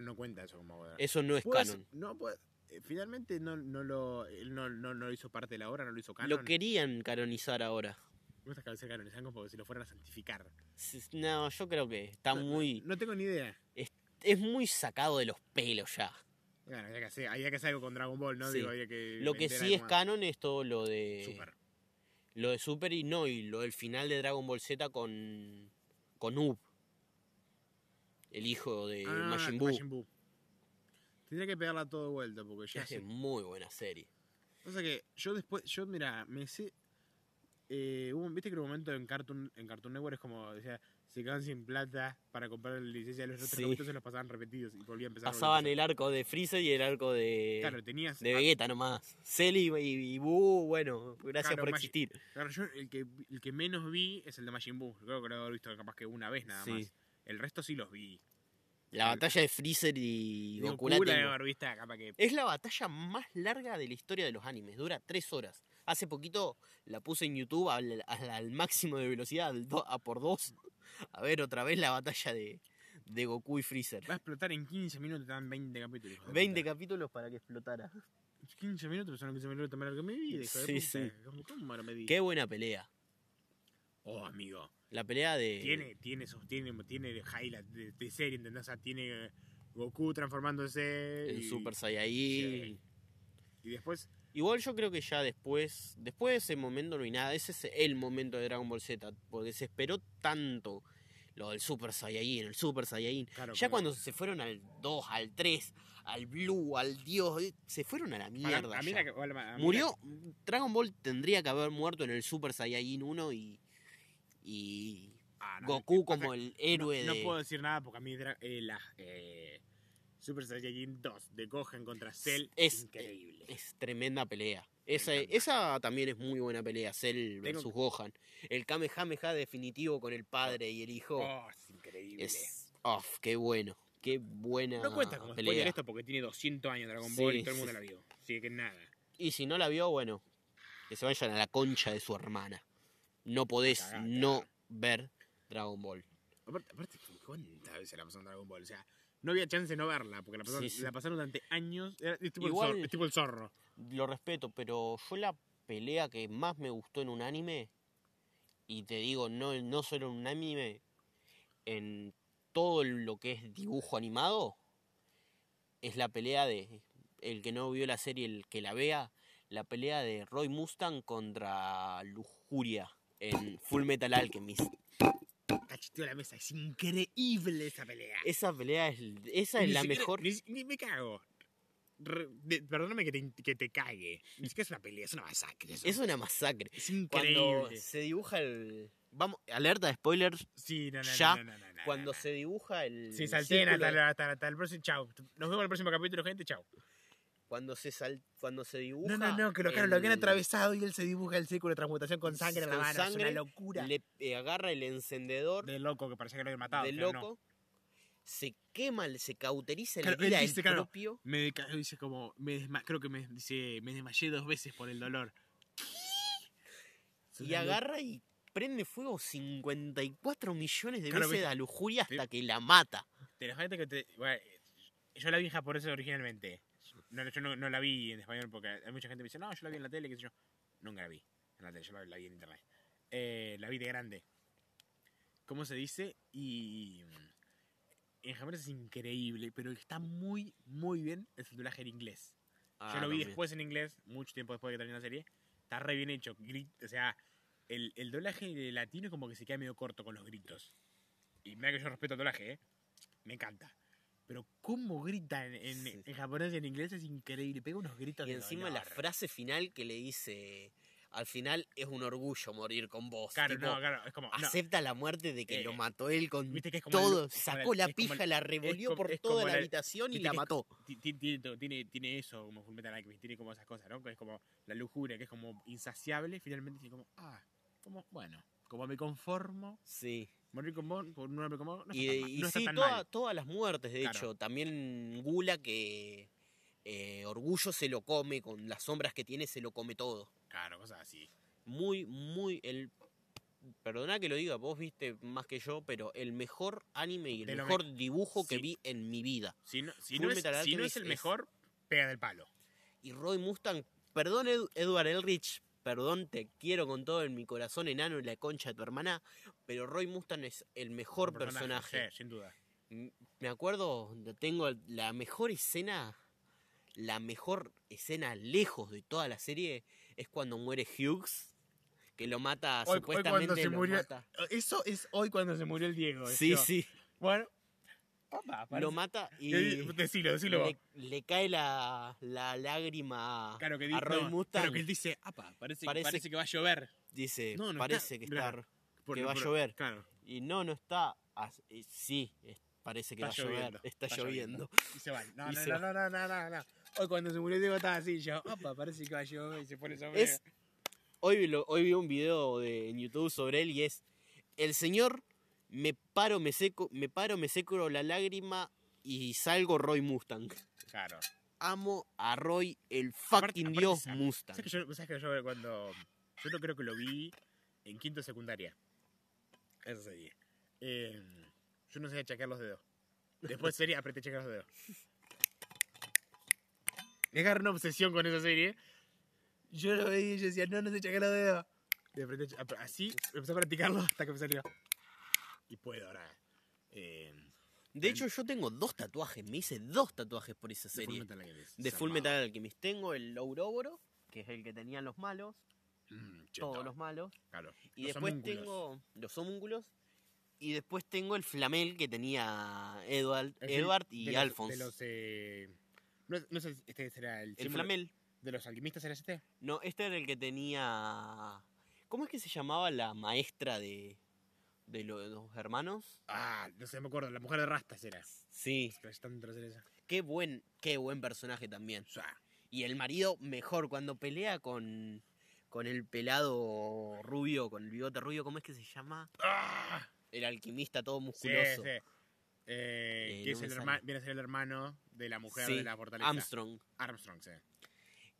No cuenta eso como. Eso no es canon. No, puede- finalmente no, no lo. Él no, no, no lo hizo parte de la obra, no lo hizo canon. Lo querían canonizar ahora. Me gusta que veces canonizan como si lo fueran a santificar. No, yo creo que está No, muy. No, tengo ni idea. Es muy sacado de los pelos ya. Bueno, había que hacer, había que hacer algo con Dragon Ball, ¿no? Sí. Digo, había que Lo que sí es más. canon es todo lo de. Super. Lo de Super y no, y lo del final de Dragon Ball Z con. con Up. El hijo de Ah, Majin Buu. Majin Buu. Tendría que pegarla todo de vuelta porque ya Es muy buena serie. Pasa que yo después, yo mira, me sé. Eh, hubo- Viste que en un momento en Cartoon, en Cartoon Network es como, decía, se quedan sin plata para comprar la licencia de los otros Sí. capítulos se los pasaban repetidos y volvían a empezar. Pasaban a el arco de Freezer y el arco de. Claro, tenías. de Vegeta nomás. Cell y, Buu, bueno, gracias Claro, por existir. claro, yo el que, el que menos vi es el de Majin Buu. Creo que lo he visto capaz que una vez nada Sí. más. El resto sí los vi. La batalla de Freezer y Goku la tengo. de visto, capaz que. Es la batalla más larga de la historia de los animes, dura tres horas. Hace poquito la puse en YouTube al, al- al máximo de velocidad, al do- a por dos. A ver otra vez la batalla de, de Goku y Freezer. Va a explotar en 15 minutos, te dan 20 capítulos. hijo de 20 puta. capítulos para que explotara. 15 minutos, son 15 minutos más largo que mi vida, hijo de Sí, puta. sí. ¿Cómo, cómo medí? Qué buena pelea. Oh, amigo. La pelea de... Tiene, tiene, tiene, tiene highlight de, de serie, ¿entendés? O sea, tiene eh, Goku transformándose. y, Super Saiyajin. Sí. Y después, Igual yo creo que ya después, después de ese momento no hay nada. Ese es el momento de Dragon Ball Z, porque se esperó tanto lo del Super Saiyajin, el Super Saiyajin. claro. Ya cuando se fueron al 2, al 3, al Blue, al Dios, eh, se fueron a la mierda. a mí ya. la que- a mí la- Murió, Dragon Ball tendría que haber muerto en el Super Saiyajin 1 y, y Ah, no, Goku como el héroe no, de... No puedo decir nada porque a mí eh, la eh, Super Saiyajin 2 de Gohan contra Cell Es- increíble. Es tremenda pelea. Esa, también es muy buena pelea, Cell Tengo- versus Gohan. El Kamehameha definitivo con el padre y el hijo. oh, es increíble. es... ¡Uf! ¡Qué bueno! ¡Qué buena no cuenta como pelea! esto porque tiene 200 años Dragon Ball Sí, y todo el mundo sí. la vio. Así que nada. Y si no la vio, bueno, que se vayan a la concha de su hermana. No podés no ver Dragon Ball. Aparte, aparte, ¿cuántas veces la pasaron Dragon Ball? O sea, no había chance de no verla porque la pasaron, Sí, sí. la pasaron durante años. Era, es, tipo Igual- el zorro, es tipo el zorro. Lo respeto, pero yo la pelea que más me gustó en un anime, y te digo, no, no solo en un anime, en todo lo que es dibujo animado, es la pelea de, el que no vio la serie, el que la vea, la pelea de Roy Mustang contra Lujuria en Full Metal Alchemist. Cacheteo la mesa. Es increíble esa pelea. Esa pelea es, esa es Ni la siquiera- mejor. Ni, ni me cago. Re- de- perdóname que te, que te cague. Ni siquiera es una pelea, es una masacre. eso. Es una masacre. Es Cuando increíble. se dibuja el, Vamos, alerta de spoilers. Sí, no, no, Ya, no, no, no, no, Cuando se dibuja el. Sí, salten hasta, hasta, hasta el próximo. Chau. Nos vemos en el próximo capítulo, gente. Chau. Cuando se sal, cuando se dibuja. No, no, no, que lo, claro, lo habían el- atravesado y él se dibuja el círculo de transmutación con sangre en la Con mano. es sangre, una locura. Le eh, agarra el encendedor De loco, que parecía que lo habían matado. de no. loco. Se quema, se cauteriza Claro, el dice, el claro, propio. Me dice como, me desma- creo que me dice, me desmayé dos veces por el dolor. Es Y agarra y prende fuego 54 millones de Claro, veces a lujuria hasta que la mata. Te gente que te. bueno, yo la vi en japonés originalmente. No, yo no, no la vi en español porque hay mucha gente que me dice, no, yo la vi en la tele, qué sé yo. Nunca la vi en la tele, yo la, la vi en internet. Eh, la vi de grande. ¿Cómo se dice? Y. En japonés es increíble, pero está muy, muy bien el subtitulaje en inglés. Ah, Yo lo vi después en inglés, mucho tiempo después de que terminó la serie. Está re bien hecho. grit- o sea, el, el doblaje de latino como que se queda medio corto con los gritos. Y mira que yo respeto el doblaje, ¿eh? Me encanta. Pero cómo grita en, en- Sí. en japonés y en inglés es increíble. Pega unos gritos Y de encima la frase final que le dice, al final es un orgullo morir con vos. Claro, tipo, no, claro, es como... no, acepta la muerte de que Eh, lo mató él con viste que es como el- todo, sacó la pija, el- la revolvió por toda la la- habitación y la mató. ti- ti- tiene, tiene, tiene eso como Fullmetal Alchemist, tiene como esas cosas, ¿no? Que es como la lujuria, que es como insaciable, finalmente dice como, ah, como, bueno, como me conformo, Sí. morir con vos, con un hombre como vos, no y está y no está sí, tan toda- mal. todas las muertes, de Claro. hecho. También Gula que eh, Orgullo se lo come, con las sombras que tiene se lo come todo. Claro, cosas así. Muy, muy... el Perdona que lo diga, vos viste más que yo, pero el mejor anime y el De mejor dibujo que vi en mi vida. Si no, si no, es, si no es el es- mejor, pega del palo. Y Roy Mustang, perdón Ed- Edward Elrich, perdón, te quiero con todo en mi corazón enano y la concha de tu hermana, pero Roy Mustang es el mejor personaje. sí, sin duda. M- Me acuerdo, tengo la mejor escena, la mejor escena lejos de toda la serie es cuando muere Hughes, que lo mata Hoy- hoy supuestamente cuando se murió- mata. Eso es hoy cuando se murió el Diego. Sí, sí, Bueno, papá, lo mata y Decilo, decilo. vos. le, le cae la, la lágrima Claro que, a Roy no, Mustang. claro que él dice, apa, parece, Parece- parece, que va a llover. Dice, No, no parece está- que está Por- Que va a llover. Claro, Y no, no está. as- eh, Sí, parece que está va a llover. Está, lloviendo. Y se van. No, no, no, va. no, no, no, no. Hoy cuando se murió Diego estaba así, yo, apa, parece que va a llover y se pone sobre. Es, hoy, lo- hoy vi un video de, en YouTube sobre él y es. El señor me paro, me seco, me paro, me seco la lágrima y salgo Roy Mustang. Claro. Amo a Roy, el fucking aparte dios Mustang. ¿Sabes que yo, sabes que yo cuando. Yo no creo que lo vi en quinto secundaria. Esa serie. Eh, yo no sabía chequear los dedos. Después serie apreté chequear los dedos. Me agarré una obsesión con esa serie. Yo lo veía y yo decía, no, no sé chequear los dedos. Y apreté así empecé a practicarlo hasta que me salió. Y puedo ahora. Eh, De hecho, yo tengo dos tatuajes. Me hice dos tatuajes por esa de Full serie. Metal Alchemist. De Full. Metal Alchemist. Tengo el Ouroboros, que es el que tenían los malos. Mm, Todos los malos. Claro. Y Los después homúnculos. tengo los homúnculos. Y después tengo el flamel que tenía Edward, Edward y de los- Alphonse. De los, eh, no, no sé, este será el, el flamel. ¿De los alquimistas era este? No, este era el que tenía. ¿Cómo es que se llamaba la maestra de, de lo- de los hermanos? Ah, no sé, me acuerdo. La mujer de rastas era. Sí, qué buen, qué buen personaje también. O sea, Y el marido mejor cuando pelea con, con el pelado rubio, con el bigote rubio, ¿cómo es que se llama? ¡ah! El alquimista todo Sí, musculoso. sí. Eh, Eh, que no es el sale. herma- viene a ser el hermano de la mujer Sí, de la fortaleza. Armstrong. Armstrong, sí.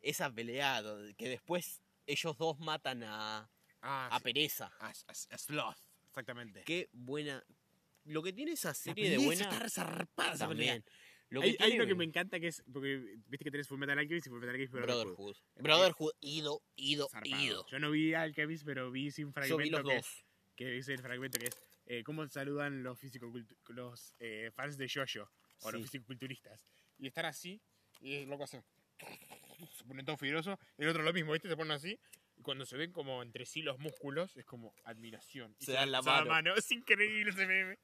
Esa pelea que después ellos dos matan a, Ah, a sí. Pereza. A- a- a Sloth, exactamente. Qué buena. Lo que tiene esa serie de buena. Está pelea. También. Lo que Hay, hay tiene uno que me encanta que es. Porque viste que tenés Full Metal Alchemist y Full Metal Alchemist Brotherhood. Brotherhood, ido, ido, Zarpado. ido. Yo no vi Alchemist, pero vi sin Yo fragmento vi los que, dos. que dice el fragmento que es eh, cómo saludan los los eh, fans de Jojo o los Sí. fisiculturistas. Y estar así, y es loco hace. Se ponen todo fibroso. El otro lo mismo, ¿viste? Se ponen así. Cuando se ven como entre sí los músculos, es como admiración. Y Se dan la se mano. Es increíble ese meme.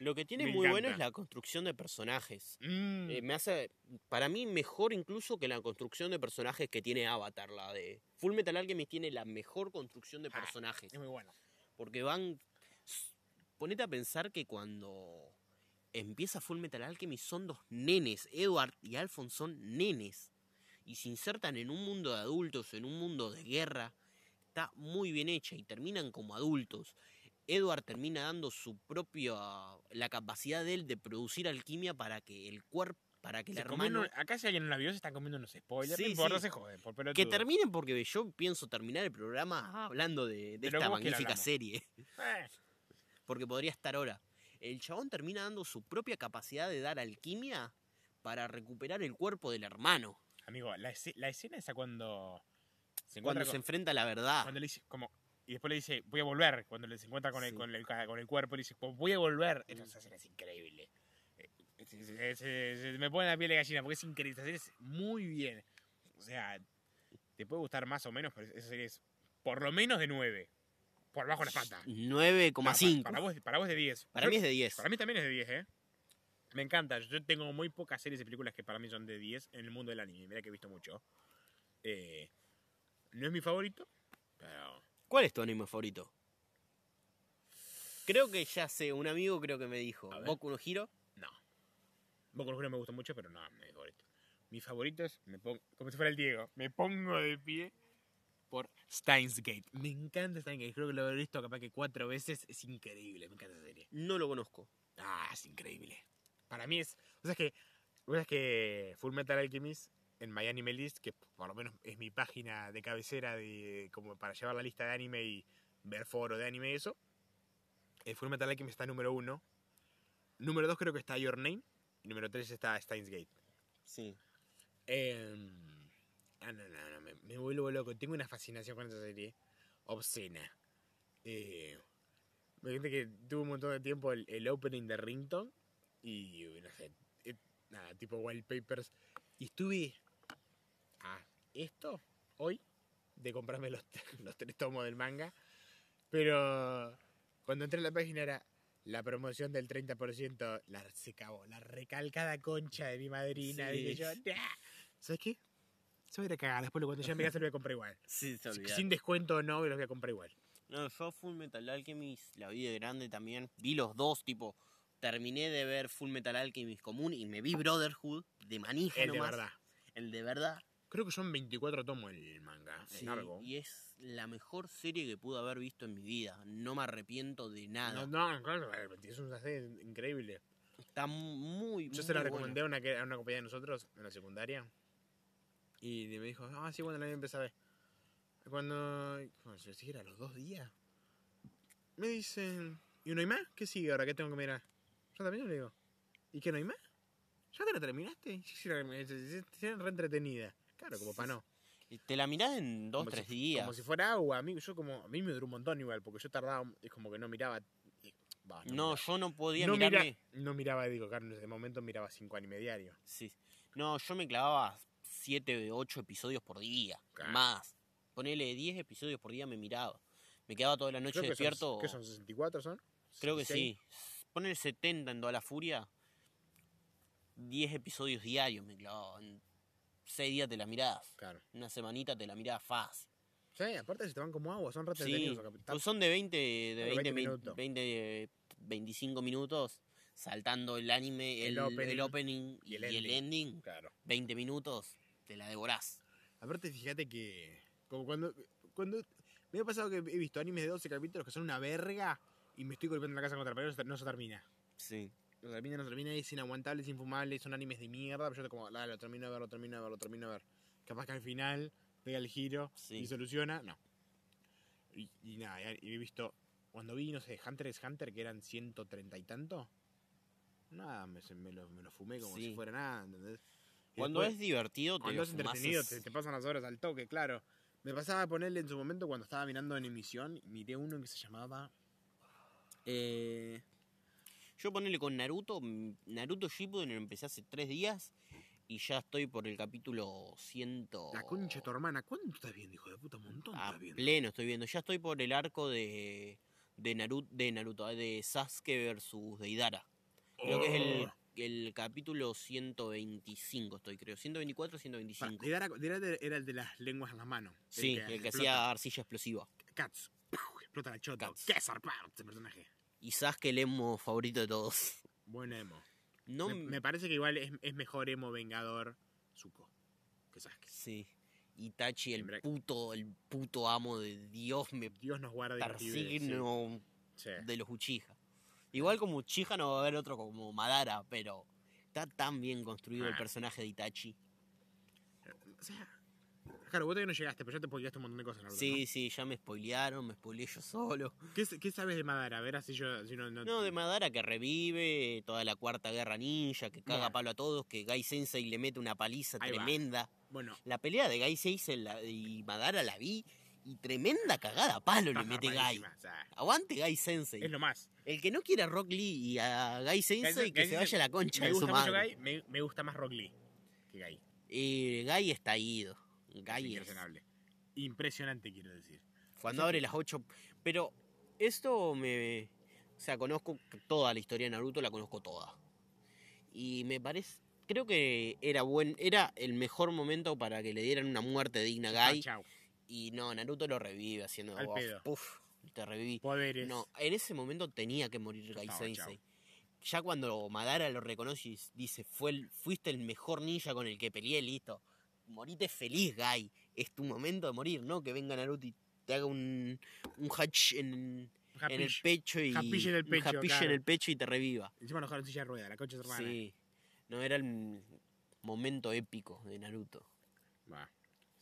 Lo que tiene Me muy bueno es la construcción de personajes. Mm. Eh, me hace, para mí, mejor incluso que la construcción de personajes que tiene Avatar. La de Full Metal Alchemist tiene la mejor construcción de Ah, personajes. es muy bueno. Porque van. Ponete a pensar que cuando empieza Full Metal Alchemist son dos nenes. Edward y Alphonse son nenes. Y se insertan en un mundo de adultos, en un mundo de guerra. Está muy bien hecha y terminan como adultos. Edward termina dando su propia. la capacidad de él de producir alquimia para que el cuerpo. para que Se hermano. comiendo- acá si alguien no la vio se están comiendo unos spoilers. Sí, no importa, sí. se joden. Por pelotudo. Que terminen porque yo pienso terminar el programa hablando de, esta ¿cómo que la magnífica serie. Eh, Porque podría estar ahora. El chabón termina dando su propia capacidad de dar alquimia para recuperar el cuerpo del hermano. Amigo, la, esce- la escena esa cuando se Cuando se con- enfrenta a la verdad. cuando le dice como y después le dice voy a volver cuando se encuentra con el, con el con el cuerpo le dice "Pues voy a volver esa Mm. escena es increíble Eh, se- se- se- se me pone la piel de gallina porque es increíble esa serie es muy bien o sea te puede gustar más o menos pero esa serie es por lo menos de 9 por bajo la pata 9,5. No, pa- para, vos, para vos de 10 Para Yo- mí es de 10. para mí también es de 10 eh me encanta yo tengo muy pocas series y películas que para mí son de 10 en el mundo del anime mira que he visto mucho Eh, no es mi favorito pero ¿Cuál es tu anime favorito? Creo que ya sé, un amigo creo que me dijo. Boku no Hiro. No. Boku no Hero me gusta mucho, pero no, es mi favorito. Mi favorito es, me pongo, como si fuera el Diego, me pongo de pie por Steins Gate. Me encanta Steins Gate, creo que lo he visto capaz que cuatro veces, es increíble, me encanta esa serie. No lo conozco. Ah, es increíble. Para mí es, o sea, es que, o sea, es que Full Metal Alchemist en My Anime List, que por lo menos es mi página de cabecera de como para llevar la lista de anime y ver foro de anime y eso, eh, Full Metal Alchemist está número uno. Número dos creo que está Your Name. Y número tres está Steins Gate. Sí. Eh, ah, no, no, no, me, me vuelvo loco. Tengo una fascinación con esta serie. Obscena. Eh, me gente que tuvo un montón de tiempo el, el opening de Rington. Y no sé. eh, nada, tipo wallpapers. Y estuve a esto hoy de comprarme los, los tres tomos del manga. Pero cuando entré a la página era la promoción del 30%. La, se cagó. La recalcada concha de mi madrina. Sí. Dije yo, "Nah". ¿sabes qué? Se va a ir a cagar. Después cuando ya me casa lo voy a comprar igual. Sí. Sin descuento o no, los voy a comprar igual. No, yo Full Metal Alchemist la vi de grande también. Vi los dos, tipo, terminé de ver Full Metal Alchemist común y me vi Brotherhood de manija El de verdad. El de verdad. Creo que son 24 tomos el manga. Sí, es largo. y es la mejor serie que pude haber visto en mi vida. No me arrepiento de nada. No, no, claro, es una serie increíble. Está muy, Yo muy se la buena. recomendé a una, a una compañía de nosotros en la secundaria. Y me dijo, ah, sí, bueno, la voy a empezar a ver. Cuando, cuando se siquiera a los dos días, me dicen, ¿y no hay más? ¿Qué sigue ahora? ¿Qué tengo que mirar? Yo también le digo, ¿y qué no hay más? ¿Ya te la terminaste? Sí, se- re entretenida. Claro, como para no. Y Te la mirás en dos, Como tres si- días. Como si fuera agua. A mí, yo como, a mí me duró un montón igual, porque yo tardaba, es como que no miraba. y- bah, No, miraba. yo no podía no, mira- mirarme. no miraba, digo, claro, en ese momento miraba cinco anime diarios. Sí. No, yo me clavaba siete, ocho episodios por día. Claro. Más. Ponele 10 episodios por día me miraba. Me quedaba toda la noche Creo que despierto. Son, ¿Qué son? ¿64 son? Creo que 66. sí. Ponele 70 en toda la furia. 10 episodios diarios me clavaba. En 6 días te la mirabas. Claro. Una semanita te la mirabas fácil. Sí, aparte se te van como agua, son re Sí, pues son de 20, de Claro, 20, 20 20, minutos. 20, 25 minutos, saltando el anime, El el, opening el opening y y el el, ending. ending. Claro. 20 minutos, te la devorás. Aparte, fíjate que. Como cuando. cuando me ha pasado que he visto animes de 12 capítulos que son una verga y me estoy golpeando en la casa contra la pared, no se- termina. Sí. No se termina, no se termina, es inaguantable, es infumable, son animes de mierda, pero yo como, dale, lo termino de ver, lo termino de ver, lo termino de ver. Capaz que al final pega el giro Sí. y soluciona, no. Y, y nada, y he visto, cuando vi, no sé, Hunter x Hunter, que eran 130 y tanto, nada, me, me lo, me lo fumé como Sí. si fuera nada, ¿entendés? Cuando después- es divertido, te cuando es entretenido, es- te, te pasan las horas al toque, claro. Me pasaba a ponerle en su momento cuando estaba mirando en emisión, miré uno que se llamaba. Eh, Yo ponele con Naruto, Naruto Shippuden lo empecé hace 3 días y ya estoy por el capítulo 100... La concha de tu hermana. ¿Cuánto estás viendo, hijo de puta? Un montón A estás viendo. pleno estoy viendo. Ya estoy por el arco de, de, Naruto, de Naruto, de Sasuke versus Deidara. Creo que es el, Oh. el capítulo 125, estoy creo. 124 Pará, 125. Deidara- Deidara era el de las lenguas en las manos. Sí, el que hacía arcilla explosiva. Cats. explota la chota. Cats. ¡Qué zarpado este personaje! Y Sasuke el emo favorito de todos. Buen emo. No me, me parece que igual es, es mejor emo vengador Zuko que Sasuke. Sí. Itachi, el puto, el puto amo de Dios, me Dios nos nos libre, sí. de los Uchiha. Igual como Uchiha no va a haber otro como Madara, pero está tan bien construido el Ah. personaje de Itachi. O sea, claro, vos todavía no llegaste, pero ya te spoileaste un montón de cosas, Sí, sí, ya me spoilearon, me spoileé yo solo. ¿Qué, qué sabes de Madara? A ver, así yo... así no, no, No, de Madara que revive, toda la cuarta guerra ninja, que caga Bueno. palo a todos, que Gai Sensei le mete una paliza Ahí va. tremenda. Bueno, La pelea de Gai Sensei y Madara la vi y tremenda cagada palo le está mete Gai. zarpadísima, o sea, Aguante Gai Sensei. es lo más. El que no quiera a Rock Lee y a Gai Sensei, que Gai se Sensei- vaya a la concha Me de su gusta mucho. Gai, me, me gusta más Rock Lee que Gai. Eh, Gai está ido. Es Gai es- impresionable. Impresionante, quiero decir. Cuando Sí, abre las 8. Pero esto me. O sea, conozco toda la historia de Naruto, la conozco toda. Y me parece. Creo que era buen. Era el mejor momento para que le dieran una muerte digna a Ah, Gai. Y no, Naruto lo revive haciendo. Al "Oh, pedo. Puf, te reviví. Poderes. No, en ese momento tenía que morir Gai Sensei. Ya cuando Madara lo reconoce y dice, Fue el- fuiste el mejor ninja con el que peleé, listo. Morite feliz, Gai. Es tu momento de morir, ¿no? Que venga Naruto y te haga un, un hatch en, en el pecho y en el un pecho, hapish en claro. el pecho y te reviva. Encima nos dejaron silla de rueda, la concha de su hermana. Sí. No era el momento épico de Naruto. Va.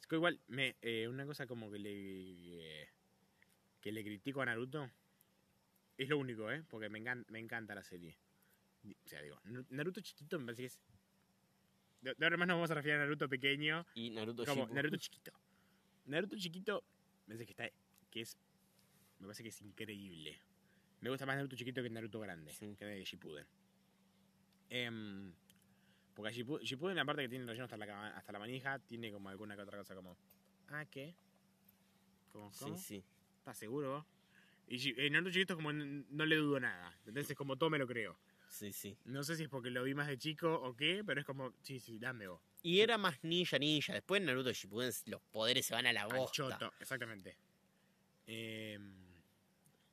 Es que igual, me, eh, una cosa como que le que le critico a Naruto es lo único, ¿eh? Porque me, me encanta la serie. O sea, digo, Naru- Naruto chiquito me parece que es... De, de ahora más nos vamos a referir a Naruto pequeño Y Naruto como Shippuden. Naruto chiquito. Naruto chiquito me parece que está... que es... me parece que es increíble. Me gusta más Naruto chiquito que Naruto grande, Sí. que de Shippuden. Em, porque Shippuden, Shippuden, aparte que tiene relleno hasta la, hasta la manija, tiene como alguna que otra cosa como... Ah, ¿qué? ¿Cómo? ¿Cómo? Sí, sí. ¿Estás seguro? Y eh, Naruto chiquito es como n- no le dudo nada. Entonces como todo me lo creo. Sí, sí. No sé si es porque lo vi más de chico o qué, pero es como, sí, sí, dame vos. Y era más ninja ninja. Después en Naruto Shippuden los poderes se van a la Al bosta. choto, exactamente. Em,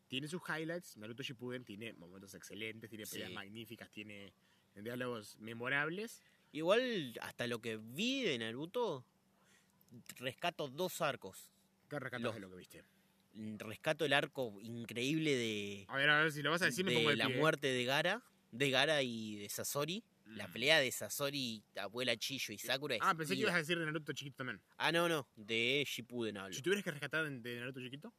tiene sus highlights. Naruto Shippuden tiene momentos excelentes, tiene peleas Sí. magníficas, tiene diálogos memorables. Igual, hasta lo que vi de Naruto, rescato dos arcos. ¿Qué rescatas Los- de lo que viste? Rescato el arco increíble de, A ver, a ver, si lo vas a decir me de pongo de la pie. muerte de Gara, de Gara y de Sasori. La Mm. pelea de Sasori, abuela Chillo y Sakura. es Ah, pensé que ibas a decir de Naruto chiquito también. Ah, no, no, de Shippuden hablo. Si tuvieras que rescatar de- Naruto chiquito,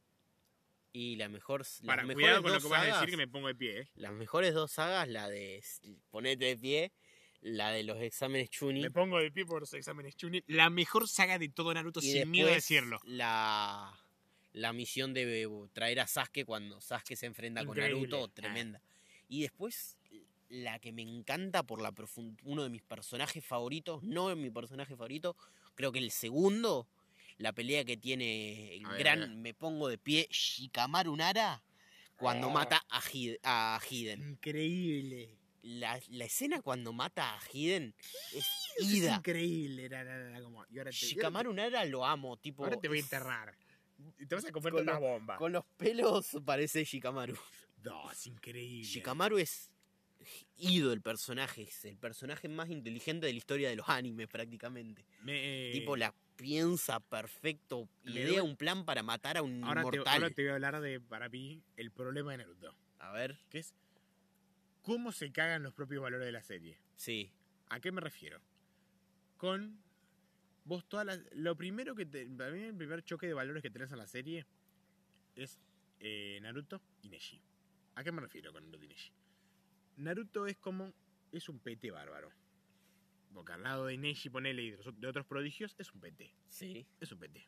Y la mejor, las para, mejores cuidado con lo que vas a decir que me pongo de pie, ¿eh? las mejores dos sagas, la de ponete de pie, la de los exámenes Chunin. Me pongo de pie por los exámenes Chunin. La mejor saga de todo Naruto, y sin miedo a decirlo. La, la misión de traer a Sasuke cuando Sasuke se enfrenta Increíble. con Naruto, Ah. tremenda. Y después, la que me encanta por la uno de mis personajes favoritos, no mi personaje favorito, creo que el segundo, la pelea que tiene el A gran, ver. me pongo de pie, Shikamaru Nara, cuando Oh. mata a, Hid- a Hiden. Increíble. La, la escena cuando mata a Hiden es Es ida. increíble. Era, era- era como, y ahora te, y ahora Shikamaru Nara lo amo, tipo. ahora te voy a es- enterrar. Y te vas a comer Con una bomba. Con los pelos parece Shikamaru. No, es increíble. Shikamaru es ido el personaje, es el personaje más inteligente de la historia de los animes prácticamente. Me, tipo la piensa perfecto, me idea duele- un plan para matar a un ahora te, inmortal. ahora te voy a hablar de, para mí, el problema de Naruto. A ver, Que es cómo se cagan los propios valores de la serie. sí, ¿A qué me refiero? Con vos todas las... Lo primero que... Te, para mí el primer choque de valores que tenés en la serie es eh, Naruto y Neji. ¿A qué me refiero con Naruto y Neji? Naruto es como... Es un pete bárbaro. Porque al lado de Neji, ponele, y de, otros prodigios, es un pete. sí. Es un pete.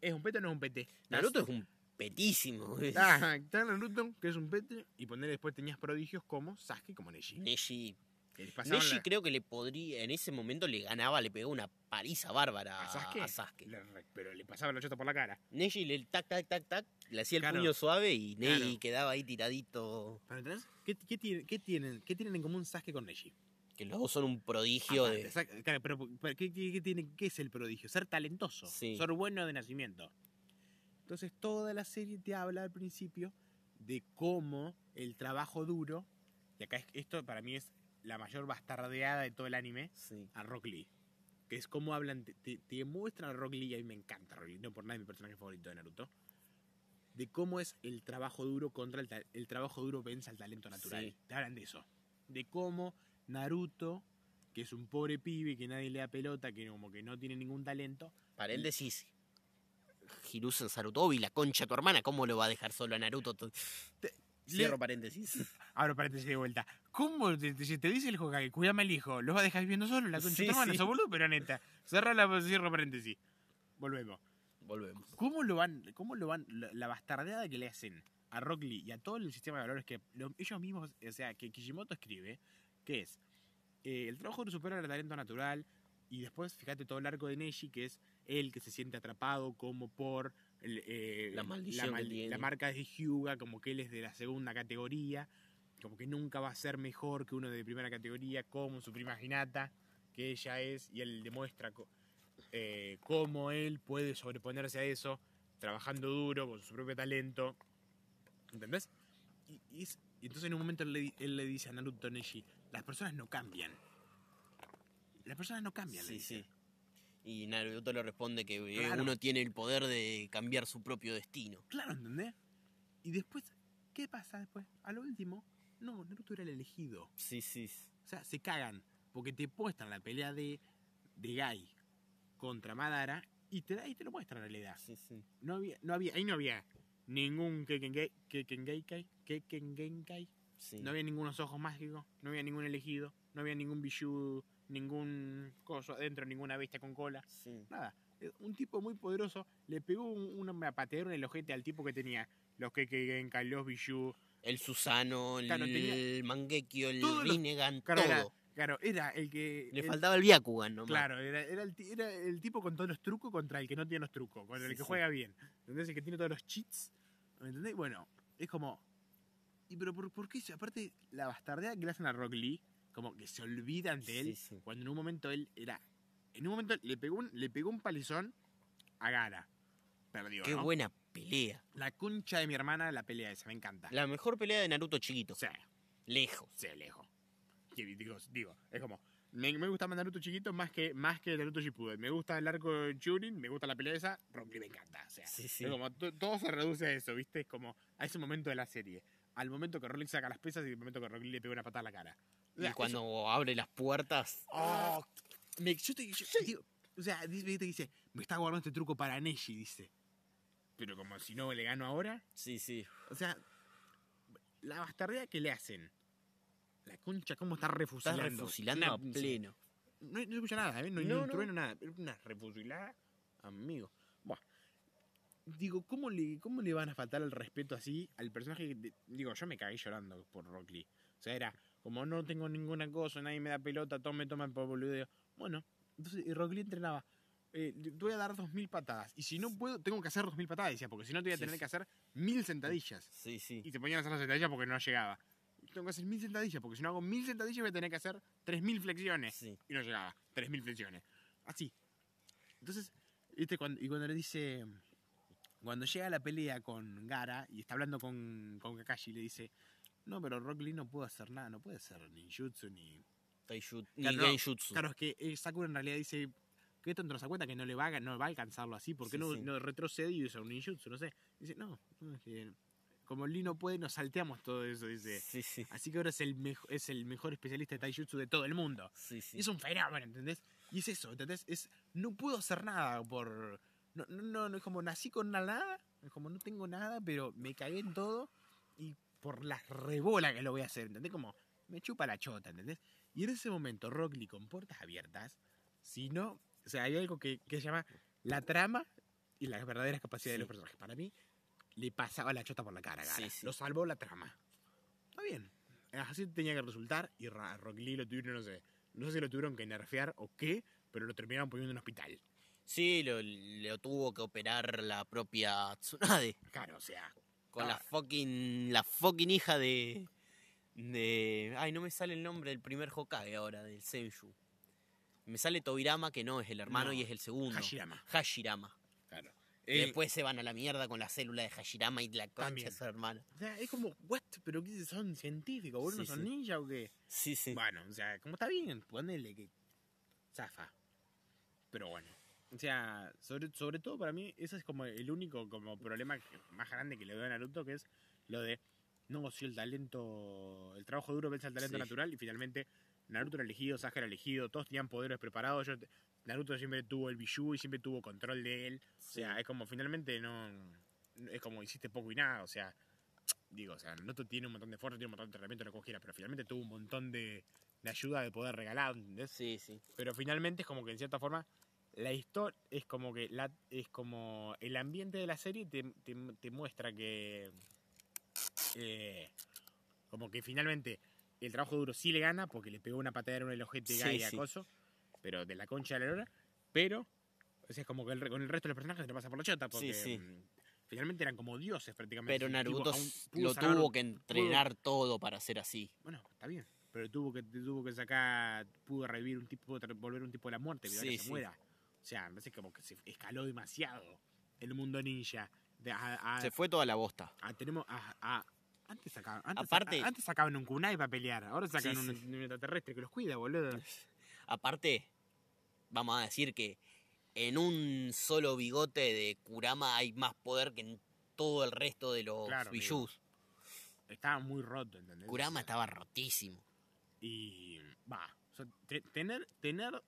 ¿Es un pete o no es un pete? Naruto es un petísimo. Ah, está Naruto, que es un pete, y poner después tenías prodigios como Sasuke, como Neji. Neji, Neji la- creo que le podría, en ese momento le ganaba, le pegó una paliza bárbara ¿A Sasuke? a Sasuke. le re- pero le pasaba la chota por la cara. Neji le tac, tac, tac, tac, le hacía el Claro. puño suave y Neji Claro. quedaba ahí tiradito. ¿Pero entendés? ¿Qué, qué tienen, qué, tienen, ¿Qué tienen en común Sasuke con Neji? Que los dos son un prodigio Aparte, de. Claro, pero, pero ¿qué, qué, qué tiene, ¿qué es el prodigio? Ser talentoso. Sí. Ser bueno de nacimiento. Entonces toda la serie te habla al principio de cómo el trabajo duro, y acá es- esto para mí es la mayor bastardeada de todo el anime, Sí. a Rock Lee. Que es cómo hablan, te, te- muestran a Rock Lee, y a mí me encanta Rock Lee, no por nada es mi personaje favorito de Naruto. De cómo es el trabajo duro contra el, el trabajo duro vence al talento natural. Sí. Te hablan de eso. De cómo Naruto, que es un pobre pibe que nadie le da pelota, que como que no tiene ningún talento, Paréntesis. Hiruzen Sarutobi, la concha de tu hermana, ¿cómo lo va a dejar solo a Naruto? Te- Cierro paréntesis. Ahora paréntesis de vuelta. ¿Cómo te, te- si te dice el Hokage, cuídame al hijo, ¿lo vas a dejar viviendo solo? La concha Sí, de sí. boludo, pero neta. Cerra la cierro paréntesis. Volvemos. Volvemos. ¿Cómo lo van, cómo lo van, la, la bastardeada que le hacen a Rock Lee y a todo el sistema de valores que lo- ellos mismos, o sea, que Kishimoto escribe, que es eh, el trabajo supera el talento natural y después, fíjate, todo el arco de Neji, que es él que se siente atrapado como por el, eh, La maldición que tiene. la marca de Hyuga, como que él es de la segunda categoría, como que nunca va a ser mejor que uno de primera categoría, como su prima Hinata, que ella es, y él demuestra eh, cómo él puede sobreponerse a eso, trabajando duro, con su propio talento. ¿Entendés? Y, y es- y entonces en un momento él le, él le dice a Naruto Neji, las personas no cambian. Las personas no cambian. le Sí, dice. sí. Y Naruto le responde que eh, Claro. uno tiene el poder de cambiar su propio destino. Claro, ¿entendés? Y después, ¿qué pasa después? A lo último, no, Naruto era el elegido. Sí, sí. O sea, se cagan porque te muestran la pelea de, de Gai contra Madara y te, da- y te lo muestran en realidad. Sí, sí. No había, no había, ahí no había ningún Kekkengeikai, Kekkengenkai, sí. no había ningunos ojos mágicos, no había ningún elegido, no había ningún Bishu, ningún coso adentro, ninguna bestia con cola, Sí. nada. Eh, Un tipo muy poderoso le pegó un- una pateadora en el ojete al tipo que tenía los Kekkengenkai, los Bishu, El Susano, el Claro, el los- Rinnegan, Claro, todo. claro, era el que... Le el- faltaba el Byakugan nomás. Claro, era, era el, era el tipo con todos los trucos contra el que no tiene los trucos, contra el Sí, que sí. juega bien. ¿Entendés? El que tiene todos los cheats. ¿Me entendés? Bueno, es como. ¿Y pero por, por qué? Aparte, la bastardeada que le hacen a Rock Lee, como que se olvidan de él, Sí, sí. cuando en un momento él era. En un momento le pegó un, le pegó un palizón a Gara. Perdió. Qué ¿no? buena pelea. La concha de mi hermana, la pelea esa, me encanta. La mejor pelea de Naruto chiquito. Sea, Lejos. se lejos. Digo, digo, es como. Me, me gusta más Naruto chiquito más que, más que Naruto Shippuden. Me gusta el arco de Churin, me gusta la pelea esa, Rock Lee me encanta. O sea, Sí, sí. es como, to- todo se reduce a eso, ¿viste? Es como a ese momento de la serie. Al momento que Rock Lee saca las pesas y al momento que Rock Lee le pega una patada a la cara. Y cuando abre las puertas. ¡Oh! Me- yo te, yo- digo, o sea, dice, dice, me está guardando este truco para Neji, dice. Pero como si no le gano ahora, Sí, sí. o sea, la bastardea que le hacen. La concha, cómo está refusilando. refusilando a pleno. No, no escucha nada, ¿eh? No, No, no. trueno, nada. Una refusilada, amigo. Buah. Digo, ¿cómo le, ¿cómo le van a faltar el respeto así al personaje? que digo, yo me cagué llorando por Rock Lee. O sea, era como no tengo ninguna cosa, nadie me da pelota, todos me toman por boludeo. Bueno, entonces y Rock Lee entrenaba. eh, te voy a dar dos mil patadas. Y si no puedo, tengo que hacer dos mil patadas, decía, porque si no te voy a Sí, tener sí. que hacer mil sentadillas. Sí, sí. Y se ponían a hacer las sentadillas porque no llegaba. Tengo que hacer mil sentadillas, porque si no hago mil sentadillas voy a tener que hacer tres mil flexiones Sí. y no llegaba. 3.000 flexiones. Así. Entonces, ¿viste? Cuando, y cuando le dice. Cuando llega a la pelea con Gara y está hablando con, con Kakashi, le dice: No, pero Rock Lee no puede hacer nada, no puede hacer ninjutsu ni. Taijutsu. Ni Claro. Genjutsu. Claro, es que eh, Sakura en realidad dice: ¿Qué tonto no se da cuenta que no le va a, no va a alcanzarlo así? ¿Por qué Sí, no, sí. no retrocede y usa un ninjutsu? No sé. Dice: No, no, es que como Lee no puede, nos salteamos todo eso. Dice. Sí, sí. Así que ahora es el, mejo- es el mejor especialista de Taijutsu de todo el mundo. Sí, sí. Es un fenómeno, ¿entendés? Y es eso, ¿entendés? Es, no puedo hacer nada por... No, no, no, no, es como nací con nada, es como no tengo nada, pero me cagué en todo y por la rebola que lo voy a hacer, ¿entendés? Como me chupa la chota, ¿entendés? Y en ese momento Rock Lee con puertas abiertas, si no, o sea, hay algo que, que se llama la trama y las verdaderas capacidades de Sí. los personajes. Para mí, le pasaba la chota por la cara. Sí, sí. Lo salvó la trama. Está bien. Así tenía que resultar y Rock Lee lo tuvieron, no sé, no sé si lo tuvieron que nerfear o qué, pero lo terminaron poniendo en un hospital. Sí, lo, lo tuvo que operar la propia Tsunade. Claro, o sea, Con Ah. la fucking. La fucking hija de. De. Ay, no me sale el nombre del primer Hokage ahora, del Senju. Me sale Tobirama, que no es el hermano No, y es el segundo. Hashirama. Hashirama. Claro. Eh, después se van a la mierda con la célula de Hashirama y la concha de su hermana. O sea, es como, what? ¿Pero qué? ¿Son científicos? ¿Vos no son sí. ninja o qué? Sí, sí. Bueno, o sea, como está bien, ponele que zafa. Pero bueno. O sea, sobre, sobre todo para mí, ese es como el único como problema que- más grande que le doy a Naruto, que es lo de, no, si el talento, el trabajo duro vence al talento Sí. natural, y finalmente Naruto era elegido, Sasuke era elegido, todos tenían poderes preparados, yo- Naruto siempre tuvo el Biju y siempre tuvo control de él, o sea, es como finalmente no, es como hiciste poco y nada, o sea, digo, o sea, Naruto tiene un montón de fuerza, tiene un montón de entrenamiento, lo que vos quieras, pero finalmente tuvo un montón de, de ayuda de poder regalar, ¿entendés? Sí, sí. Pero finalmente es como que en cierta forma la historia es como que la, es como el ambiente de la serie te, te, te muestra que eh, como que finalmente el trabajo duro sí le gana porque le pegó una patada en el ojete Sí, Gai a sí. Coso, pero de la concha de la lora, pero o sea, es como que el con el resto de los personajes se le pasa por la chota porque Sí, mm, finalmente eran como dioses prácticamente. Pero Naruto lo tuvo que entrenar todo para ser así. bueno, está bien. Pero tuvo que, tuvo que sacar, pudo revivir un tipo, volver un tipo de la muerte, que se muera. O sea, me parece como que se escaló demasiado el mundo ninja. De- a- a- Se fue toda la bosta. a- tenemos a, antes sacaban, antes, Aparte- saca- antes sacaban un kunai para pelear, ahora sacan Sí, un, sí. un extraterrestre que los cuida, boludo. Aparte, vamos a decir que en un solo bigote de Kurama hay más poder que en todo el resto de los Claro, Bijus. Estaba muy roto, ¿entendés? Kurama estaba rotísimo. Y va, o sea, te- tener, tener,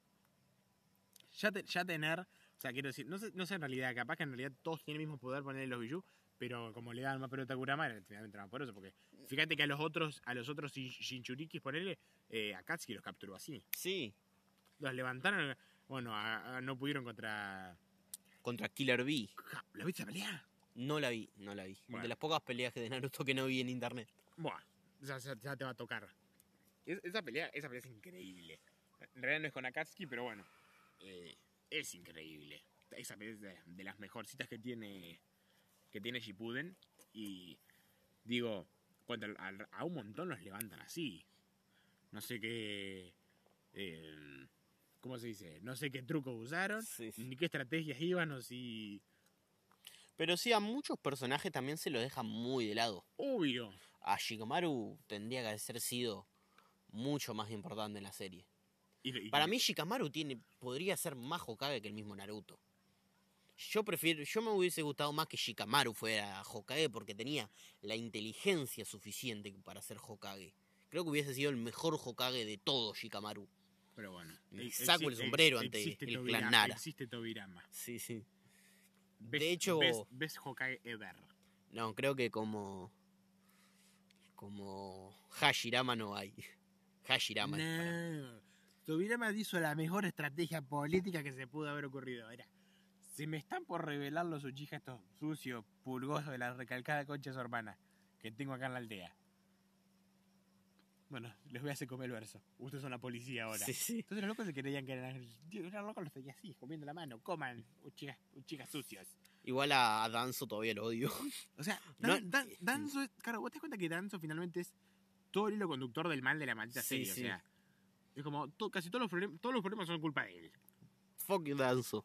ya, te- ya tener, o sea, quiero decir, no sé, no sé en realidad, capaz que en realidad todos tienen el mismo poder ponerle los Biju, pero como le dan más pelota a Kurama, era finalmente más poderoso, porque fíjate que a los otros, a los otros Shin- Shinchurikis, ponele, eh, a Katsuki los capturó así. Sí, Los levantaron, bueno, a- a- no pudieron contra... contra Killer. Ja, ¿La viste pelear? No la vi, no la vi. Bueno. De las pocas peleas que de Naruto que no vi en internet. Buah, ya, ya- ya te va a tocar. Es- esa, pelea, esa pelea es increíble. En realidad no es con Akatsuki, pero bueno. Eh, es increíble. Esa es de, de las mejorcitas que tiene que tiene Shippuden. Y digo, cuando a un montón los levantan así. No sé qué... eh, ¿Cómo se dice? No sé qué trucos usaron, Sí, sí. ni qué estrategias iban o si... Pero sí, a muchos personajes también se los dejan muy de lado. Obvio. A Shikamaru tendría que haber sido mucho más importante en la serie. Y- y- Para mí Shikamaru tiene, podría ser más Hokage que el mismo Naruto. Yo prefiero, yo me hubiese gustado más que Shikamaru fuera Hokage porque tenía la inteligencia suficiente para ser Hokage. Creo que hubiese sido el mejor Hokage de todo Shikamaru. Pero bueno. Me ex- saco el exi- sombrero ante el Tobirama, clan Nara. Existe Tobirama. Sí, sí. Best- De hecho- best Hokage ever. No, creo que como como Hashirama no hay. Hashirama No. Tobirama hizo la mejor estrategia política que se pudo haber ocurrido. Era, se me están por revelar los Uchiha estos sucios, pulgosos de la recalcada concha de su hermana que tengo acá en la aldea. Bueno, les voy a hacer comer el verso. Ustedes son la policía ahora. Sí, sí. Entonces los locos se creían que eran... Los locos los tenía así, comiendo la mano. Coman, Uchiha sucios. Igual a, Danzo todavía lo odio. O sea, No- Dan- Dan- Danzo, es- claro, vos te das cuenta que Danzo finalmente es todo el hilo conductor del mal de la maldita Sí, serie. sí. O sea, es como to- casi todos los, problemas, todos los problemas son culpa de él. Fuck Danzo.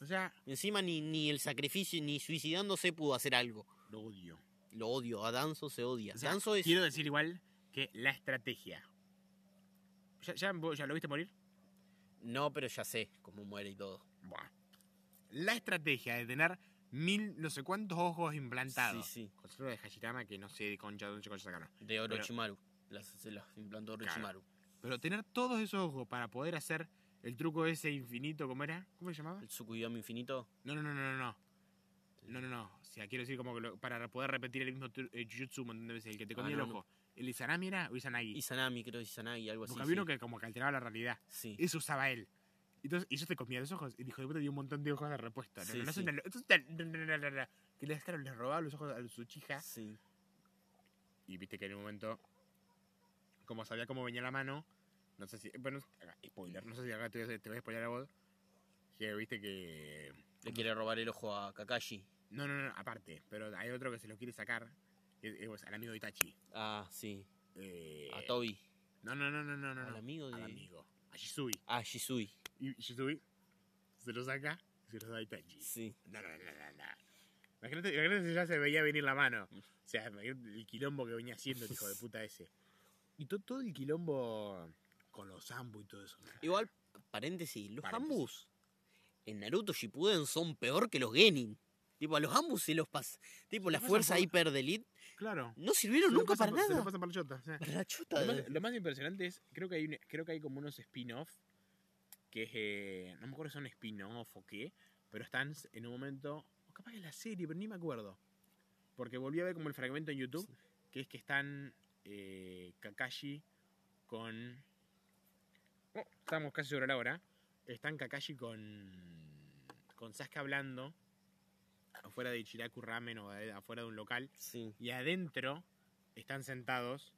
O sea, Encima ni, ni el sacrificio, ni suicidándose pudo hacer algo. lo odio. Lo odio, a Danzo se odia. O sea, Danzo es... Quiero decir igual que la estrategia. ¿Ya, ya, lo viste morir? No, pero ya sé cómo muere y todo. Buah. La estrategia de tener mil no sé cuántos ojos implantados. Sí, sí. Con de Hashirama que no sé de concha dónde concha sacaron. De Orochimaru. Las, se las implantó Claro. Pero tener todos esos ojos para poder hacer el truco ese infinito, ¿cómo era? ¿Cómo se llamaba? El Tsukuyama infinito. No, no, no, no, no, no. No, no. O sea, quiero decir como que lo- para poder repetir el mismo eh, Jujutsu un montón de veces, el que te Ah, comía no, el ojo. ¿El Izanami era o Izanagi? Izanami, creo Izanagi, algo así. Porque había uno que como que alteraba la realidad. Sí. Eso usaba él. Entonces, y eso te comía los ojos. Y el hijo de puta dio un montón de ojos de repuesto. Sí, no, no, sí. no, no. Que les, claro, les robaba los ojos a su chija. Sí. Y viste que en un momento, como sabía cómo venía la mano, no sé si. Bueno, spoiler, no sé si acá te a, te voy a spoiler a vos. Que viste que. Le quiere robar el ojo a Kakashi. No, no, no, aparte. Pero hay otro que se lo quiere sacar. Es, es al amigo de Itachi. Ah, sí. Eh, A Toby. No, no, no, no, no, no. Al amigo de- Al amigo. A Shisui. Ah, Shisui. Y Shisui se lo saca, se los da Itachi. Sí. No, no, no, no, no. Imagínate, imagínate si ya se veía venir la mano. O sea, imagínate el quilombo que venía haciendo el hijo de puta ese. Y to- todo el quilombo con los Zambu y todo eso. Igual, paréntesis, los Paréntesis. Ambus en Naruto Shippuden son peor que los Genin. Tipo, a los Ambus se los pas... Tipo, la fuerza por- hiper de Elite Claro. no sirvieron Se nunca para por- Se nada. pasan por la chota. o sea. Para la chota. Lo más, lo más impresionante es, creo que hay, un- creo que hay como unos spin-off, que es, eh, no me acuerdo si son spin-off o qué, pero están en un momento, o capaz que es la serie, pero ni me acuerdo. Porque volví a ver como el fragmento en YouTube, Sí. que es que están eh, Kakashi con... Oh, estamos casi sobre la hora. Están Kakashi con, con Sasuke hablando afuera de Ichiraku Ramen o afuera de un local. Sí. Y adentro están sentados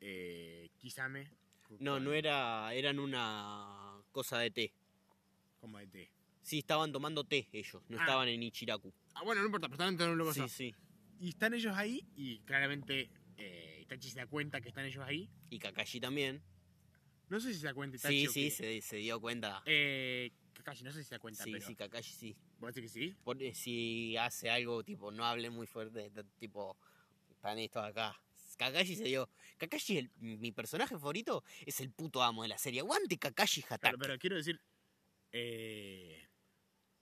eh, Kisame. No, no era... Eran una cosa de té. Como de té. Sí, estaban tomando té ellos, no Ah. estaban en Ichiraku. Ah, bueno, no importa, pero dentro de un loco Sí, sí. Y están ellos ahí y claramente eh, Itachi se da cuenta que están ellos ahí. Y Kakashi también. No sé si se da cuenta Itachi Sí, o sí, se, se dio cuenta. Eh, Kakashi, no sé si se da cuenta, Sí, pero... sí, Kakashi sí. ¿Vos decís que sí? Por- eh, si hace algo, tipo, no hable muy fuerte, tipo, están estos acá. Kakashi se dio. Kakashi, el- mi personaje favorito, es el puto amo de la serie. Aguante Kakashi Hatake. Claro, pero quiero decir... Eh,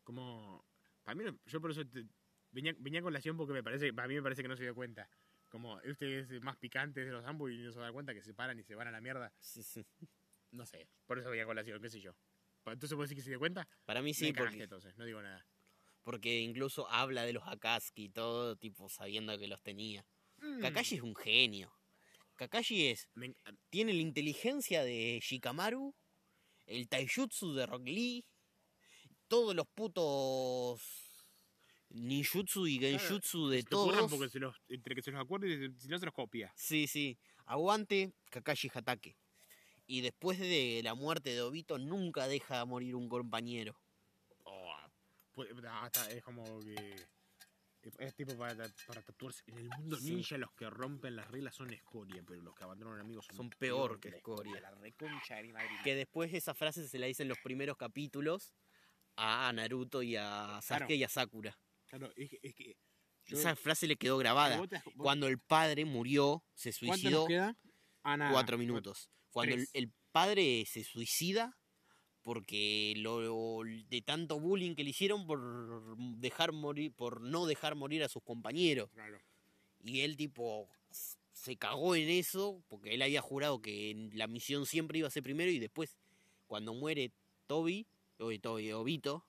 como... Para mí, yo por eso te- venía, venía con la acción porque me parece, para mí me parece que no se dio cuenta. Como este es el más picante de los ambos y no se da cuenta que se paran y se van a la mierda. Sí, sí. No sé, por eso la acción, qué sé yo. Entonces vos decir que se dio cuenta. Para mí sí, me porque, entonces, no digo nada. porque incluso habla de los Akatsuki y todo, tipo, sabiendo que los tenía. Mm. Kakashi es un genio. Kakashi es. Me Tiene la inteligencia de Shikamaru, el taijutsu de Rock Lee, todos los putos ninjutsu y genjutsu de se todos. porque se los, entre que se los acuerde y si no se los copia. Sí, sí. Aguante Kakashi Hatake. Y después de la muerte de Obito nunca deja morir un compañero. Oh, puede- hasta es como que. Es tipo para, para tatuarse. En el mundo Sí. ninja, los que rompen las reglas son escoria, pero los que abandonan amigos son, Son peor que escoria. La reconcha de. Que después esa frase se la dice en los primeros capítulos a Naruto y a Sasuke Claro. y a Sakura. Claro, es que. Es que yo- Esa frase le quedó grabada. vos te das- vos- Cuando el padre murió, se ¿Cuánto suicidó. queda? Ah, nada. cuatro minutos. Cuando el, padre se suicida porque lo, de tanto bullying que le hicieron por dejar morir, por no dejar morir a sus compañeros. Claro. Y él tipo se cagó en eso porque él había jurado que la misión siempre iba a ser primero y después cuando muere Toby, o Toby, Obito.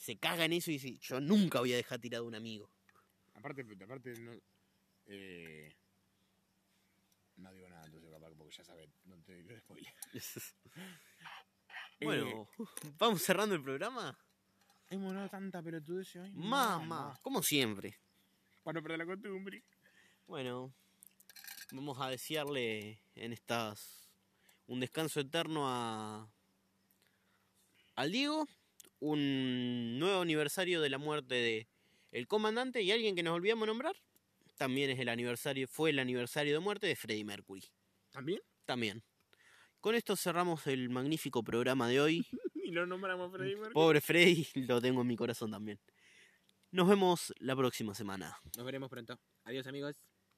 Se caga en eso y dice, yo nunca voy a dejar tirado a un amigo. Aparte, aparte no. Eh, no digo nada, entonces capaz porque ya sabes, no te digo spoiler. bueno, vamos cerrando el programa. Hemos dado tanta pelotudez hoy. Mamá, como siempre. Para no perder la costumbre. Bueno, vamos a desearle en estas un descanso eterno a al Diego, un nuevo aniversario de la muerte de el comandante y alguien que nos olvidamos nombrar. También es el aniversario, fue el aniversario de muerte de Freddie Mercury. ¿También? También. Con esto cerramos el magnífico programa de hoy. Y lo nombramos Freddy Mercury. Pobre Freddy, lo tengo en mi corazón también. Nos vemos la próxima semana. Nos veremos pronto. Adiós, amigos.